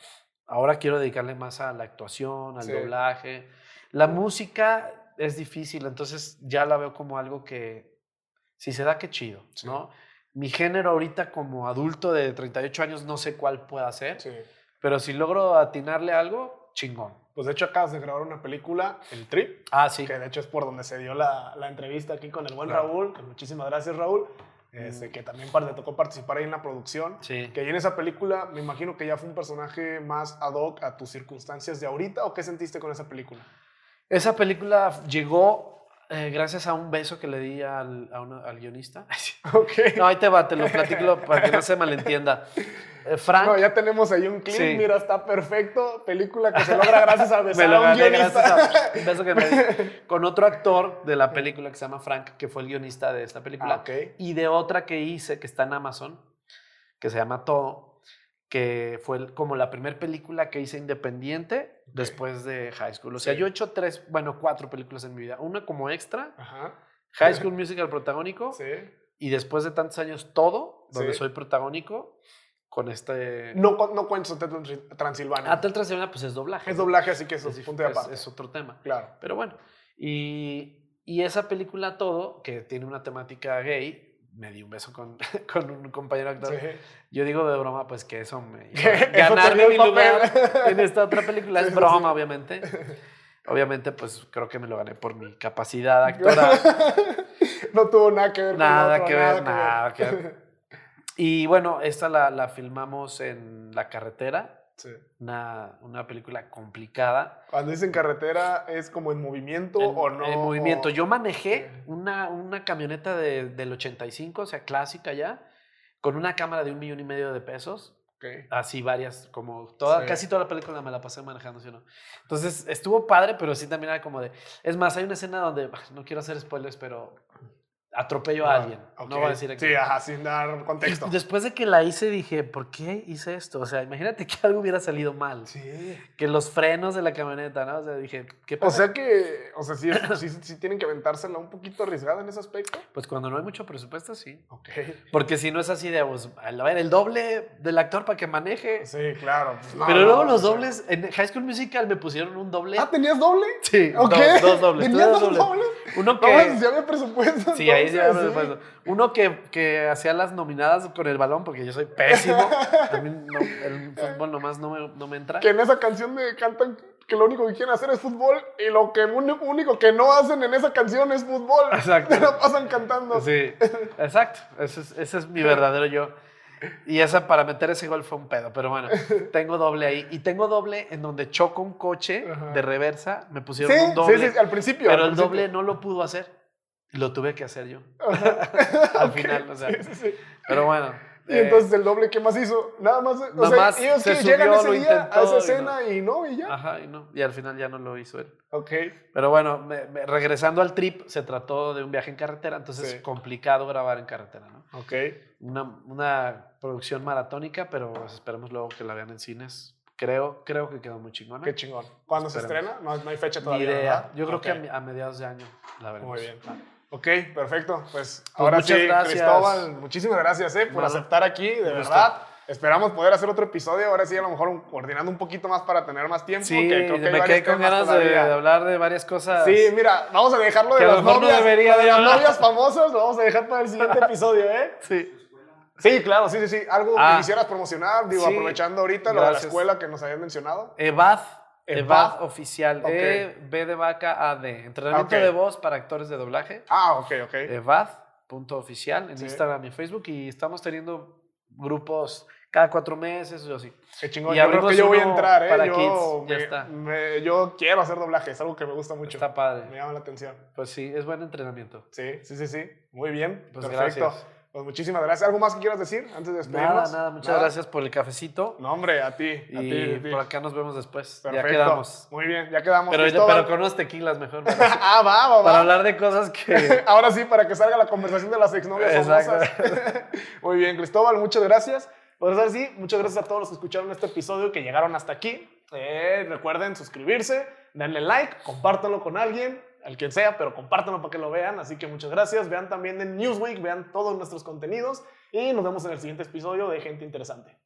Ahora quiero dedicarle más a la actuación, al Sí. doblaje. La música es difícil, entonces ya la veo como algo que, si se da, qué chido, Sí. ¿no? Mi género ahorita como adulto de 38 años no sé cuál pueda ser, Sí. pero si logro atinarle algo, chingón. Pues de hecho acabas de grabar una película, El Trip, Ah, sí. que de hecho es por donde se dio la, la entrevista aquí con el buen Claro. Raúl. muchísimas gracias, Raúl. Este, Mm. que también le tocó participar ahí en la producción. Sí. Que ahí en esa película me imagino que ya fue un personaje más ad hoc a tus circunstancias de ahorita o qué sentiste con esa película. Esa película llegó eh, gracias a un beso que le di al, a una- al guionista. Ok. No, ahí te va, te lo platico para que no se malentienda. Eh, Frank, No, ya tenemos ahí un clip, Sí. mira, está perfecto. Película que se logra gracias a me besar lo a un guionista. gracias a un beso que me di con otro actor de la película que se llama Frank, que fue el guionista de esta película. Ah, ok. Y de otra que hice, que está en Amazon, que se llama Todo, que fue como la primera película que hice independiente después de High School. O sea, Sí. yo he hecho tres, bueno, cuatro películas en mi vida. Una como extra, Ajá. High School Musical protagónico, Sí. y después de tantos años todo, donde Sí. soy protagónico, con este... No, no cuento Hotel Transil- Transilvania. Atel Transilvania, pues es doblaje. Es ¿no? doblaje, así que eso Es, es punto de aparte. es otro tema. Claro. Pero bueno, y, y esa película todo, que tiene una temática gay, me di un beso con, con un compañero actor. Sí. Yo digo de broma, pues que eso me... Ganarme mi lugar en esta otra película es broma, sí. obviamente. Obviamente, pues creo que me lo gané por mi capacidad actoral. no tuvo nada que ver con nada otro, que ver, nada que ver. Y bueno, esta la, la filmamos en la carretera, Sí. una, una película complicada. Cuando dicen carretera, ¿es como en movimiento en, o no? en movimiento. Yo manejé Sí. una, una camioneta de- del 85, o sea, clásica ya, con una cámara de un millón y medio de pesos. Así varias, como toda, Sí. casi toda la película me la pasé manejando, ¿sí o no? Entonces estuvo padre, pero sí también era como de... Es más, hay una escena donde, no quiero hacer spoilers, pero atropello a alguien. Ok. No voy a decir aquí. Sí, ajá, sin dar contexto. Después de que la hice dije, ¿por qué hice esto? O sea, imagínate que algo hubiera salido mal. Sí. Que los frenos de la camioneta, ¿no? O sea, dije, ¿qué O pasa? sea que, o sea, sí, sí, sí tienen que aventársela un poquito arriesgada en ese aspecto. Pues cuando no hay mucho presupuesto, sí. Ok. Porque si no es así de, pues, a ver, el doble del actor para que maneje. Sí, claro. pues, no, Pero no, luego no, los o dobles, en High School Musical me pusieron un doble. Ah, ¿tenías doble? Sí, Ok. dos, dos dobles. ¿Tenías dos dos dobles? Uno No, que... pues, si había presupuesto. Sí, ahí sí presupuesto. Uno que, que hacía las nominadas con el balón, porque yo soy pésimo. A mí no- el fútbol nomás no me, no me entra. Que en esa canción de cantan que lo único que quieren hacer es fútbol y lo que único que no hacen en esa canción es fútbol. Exacto. Se la pasan cantando. Sí, exacto. Ese es, ese es mi verdadero yo. Y esa para meter ese gol fue un pedo, pero bueno, tengo doble ahí. Y tengo doble en donde choco un coche Ajá. de reversa, me pusieron Sí, un doble, sí, sí, al principio. pero al el principio. doble no lo pudo hacer. Lo tuve que hacer yo. Al final, o sea. sí, sí, sí. Pero bueno. Y eh, entonces el doble, ¿qué más hizo? Nada más. O Nada sea, más ellos se que llegan ese día a esa y escena y no, y ya. Ajá, y no. Y al final ya no lo hizo él. Ok. Pero bueno, me- me- regresando al trip, se trató de un viaje en carretera, entonces Sí. es complicado grabar en carretera, ¿no? Ok. Una, una producción maratónica, pero pues, esperemos luego que la vean en cines. Creo, creo que quedó muy chingona. Qué chingón. ¿Cuándo se estrena? No, no hay fecha Ni todavía. idea. ¿verdad? Yo creo que a mediados de año la veremos. Muy bien. Ok, perfecto. Pues, Pues ahora sí, gracias. Cristóbal, muchísimas gracias eh, por aceptar aquí, de gusto. verdad. Esperamos poder hacer otro episodio, ahora sí, a lo mejor un- coordinando un poquito más para tener más tiempo. Sí, que creo que me quedé con ganas de, hablar de varias cosas. Sí, mira, vamos a dejarlo de las no novias, debería lo de las hablar. novias famosas, lo vamos a dejar para el siguiente episodio, ¿eh? Sí. Sí, claro, sí, sí, sí. Algo Ah. que quisieras promocionar, digo, Sí, aprovechando ahorita lo de la escuela que nos habían mencionado. EVAD. EVAD. EVAD oficial. Ok. E, B de vaca, A de. Entrenamiento de voz para actores de doblaje. Ah, ok, ok. EVAD.oficial en Sí. Instagram y Facebook. Y estamos teniendo grupos cada cuatro meses o así. Qué chingón. Y Yo creo que yo voy a entrar, ¿eh? para yo, kids, ya está. me- yo quiero hacer doblaje, es algo que me gusta mucho. Está padre. Me llama la atención. Pues sí, es buen entrenamiento. Sí, sí, sí, sí. Muy bien. Pues Perfecto. gracias. Pues muchísimas gracias. ¿Algo más que quieras decir antes de despedirnos? Nada, nada. Muchas gracias por el cafecito. No, hombre, a ti. A Y ti, a ti. por acá nos vemos después. Perfecto. Ya quedamos. Muy bien, ya quedamos. Pero, Cristóbal. pero con unos tequilas mejor. Ah, va, va, va. para hablar de cosas que. Ahora sí, para que salga la conversación de las exnovias famosas. Muy bien, Cristóbal, muchas gracias. Pues ahora sí, muchas gracias a todos los que escucharon este episodio que llegaron hasta aquí. Eh, recuerden suscribirse, darle like, compártanlo con alguien, al quien sea, pero compártanlo para que lo vean. Así que muchas gracias. Vean también en Newsweek, vean todos nuestros contenidos y nos vemos en el siguiente episodio de Gente Interesante.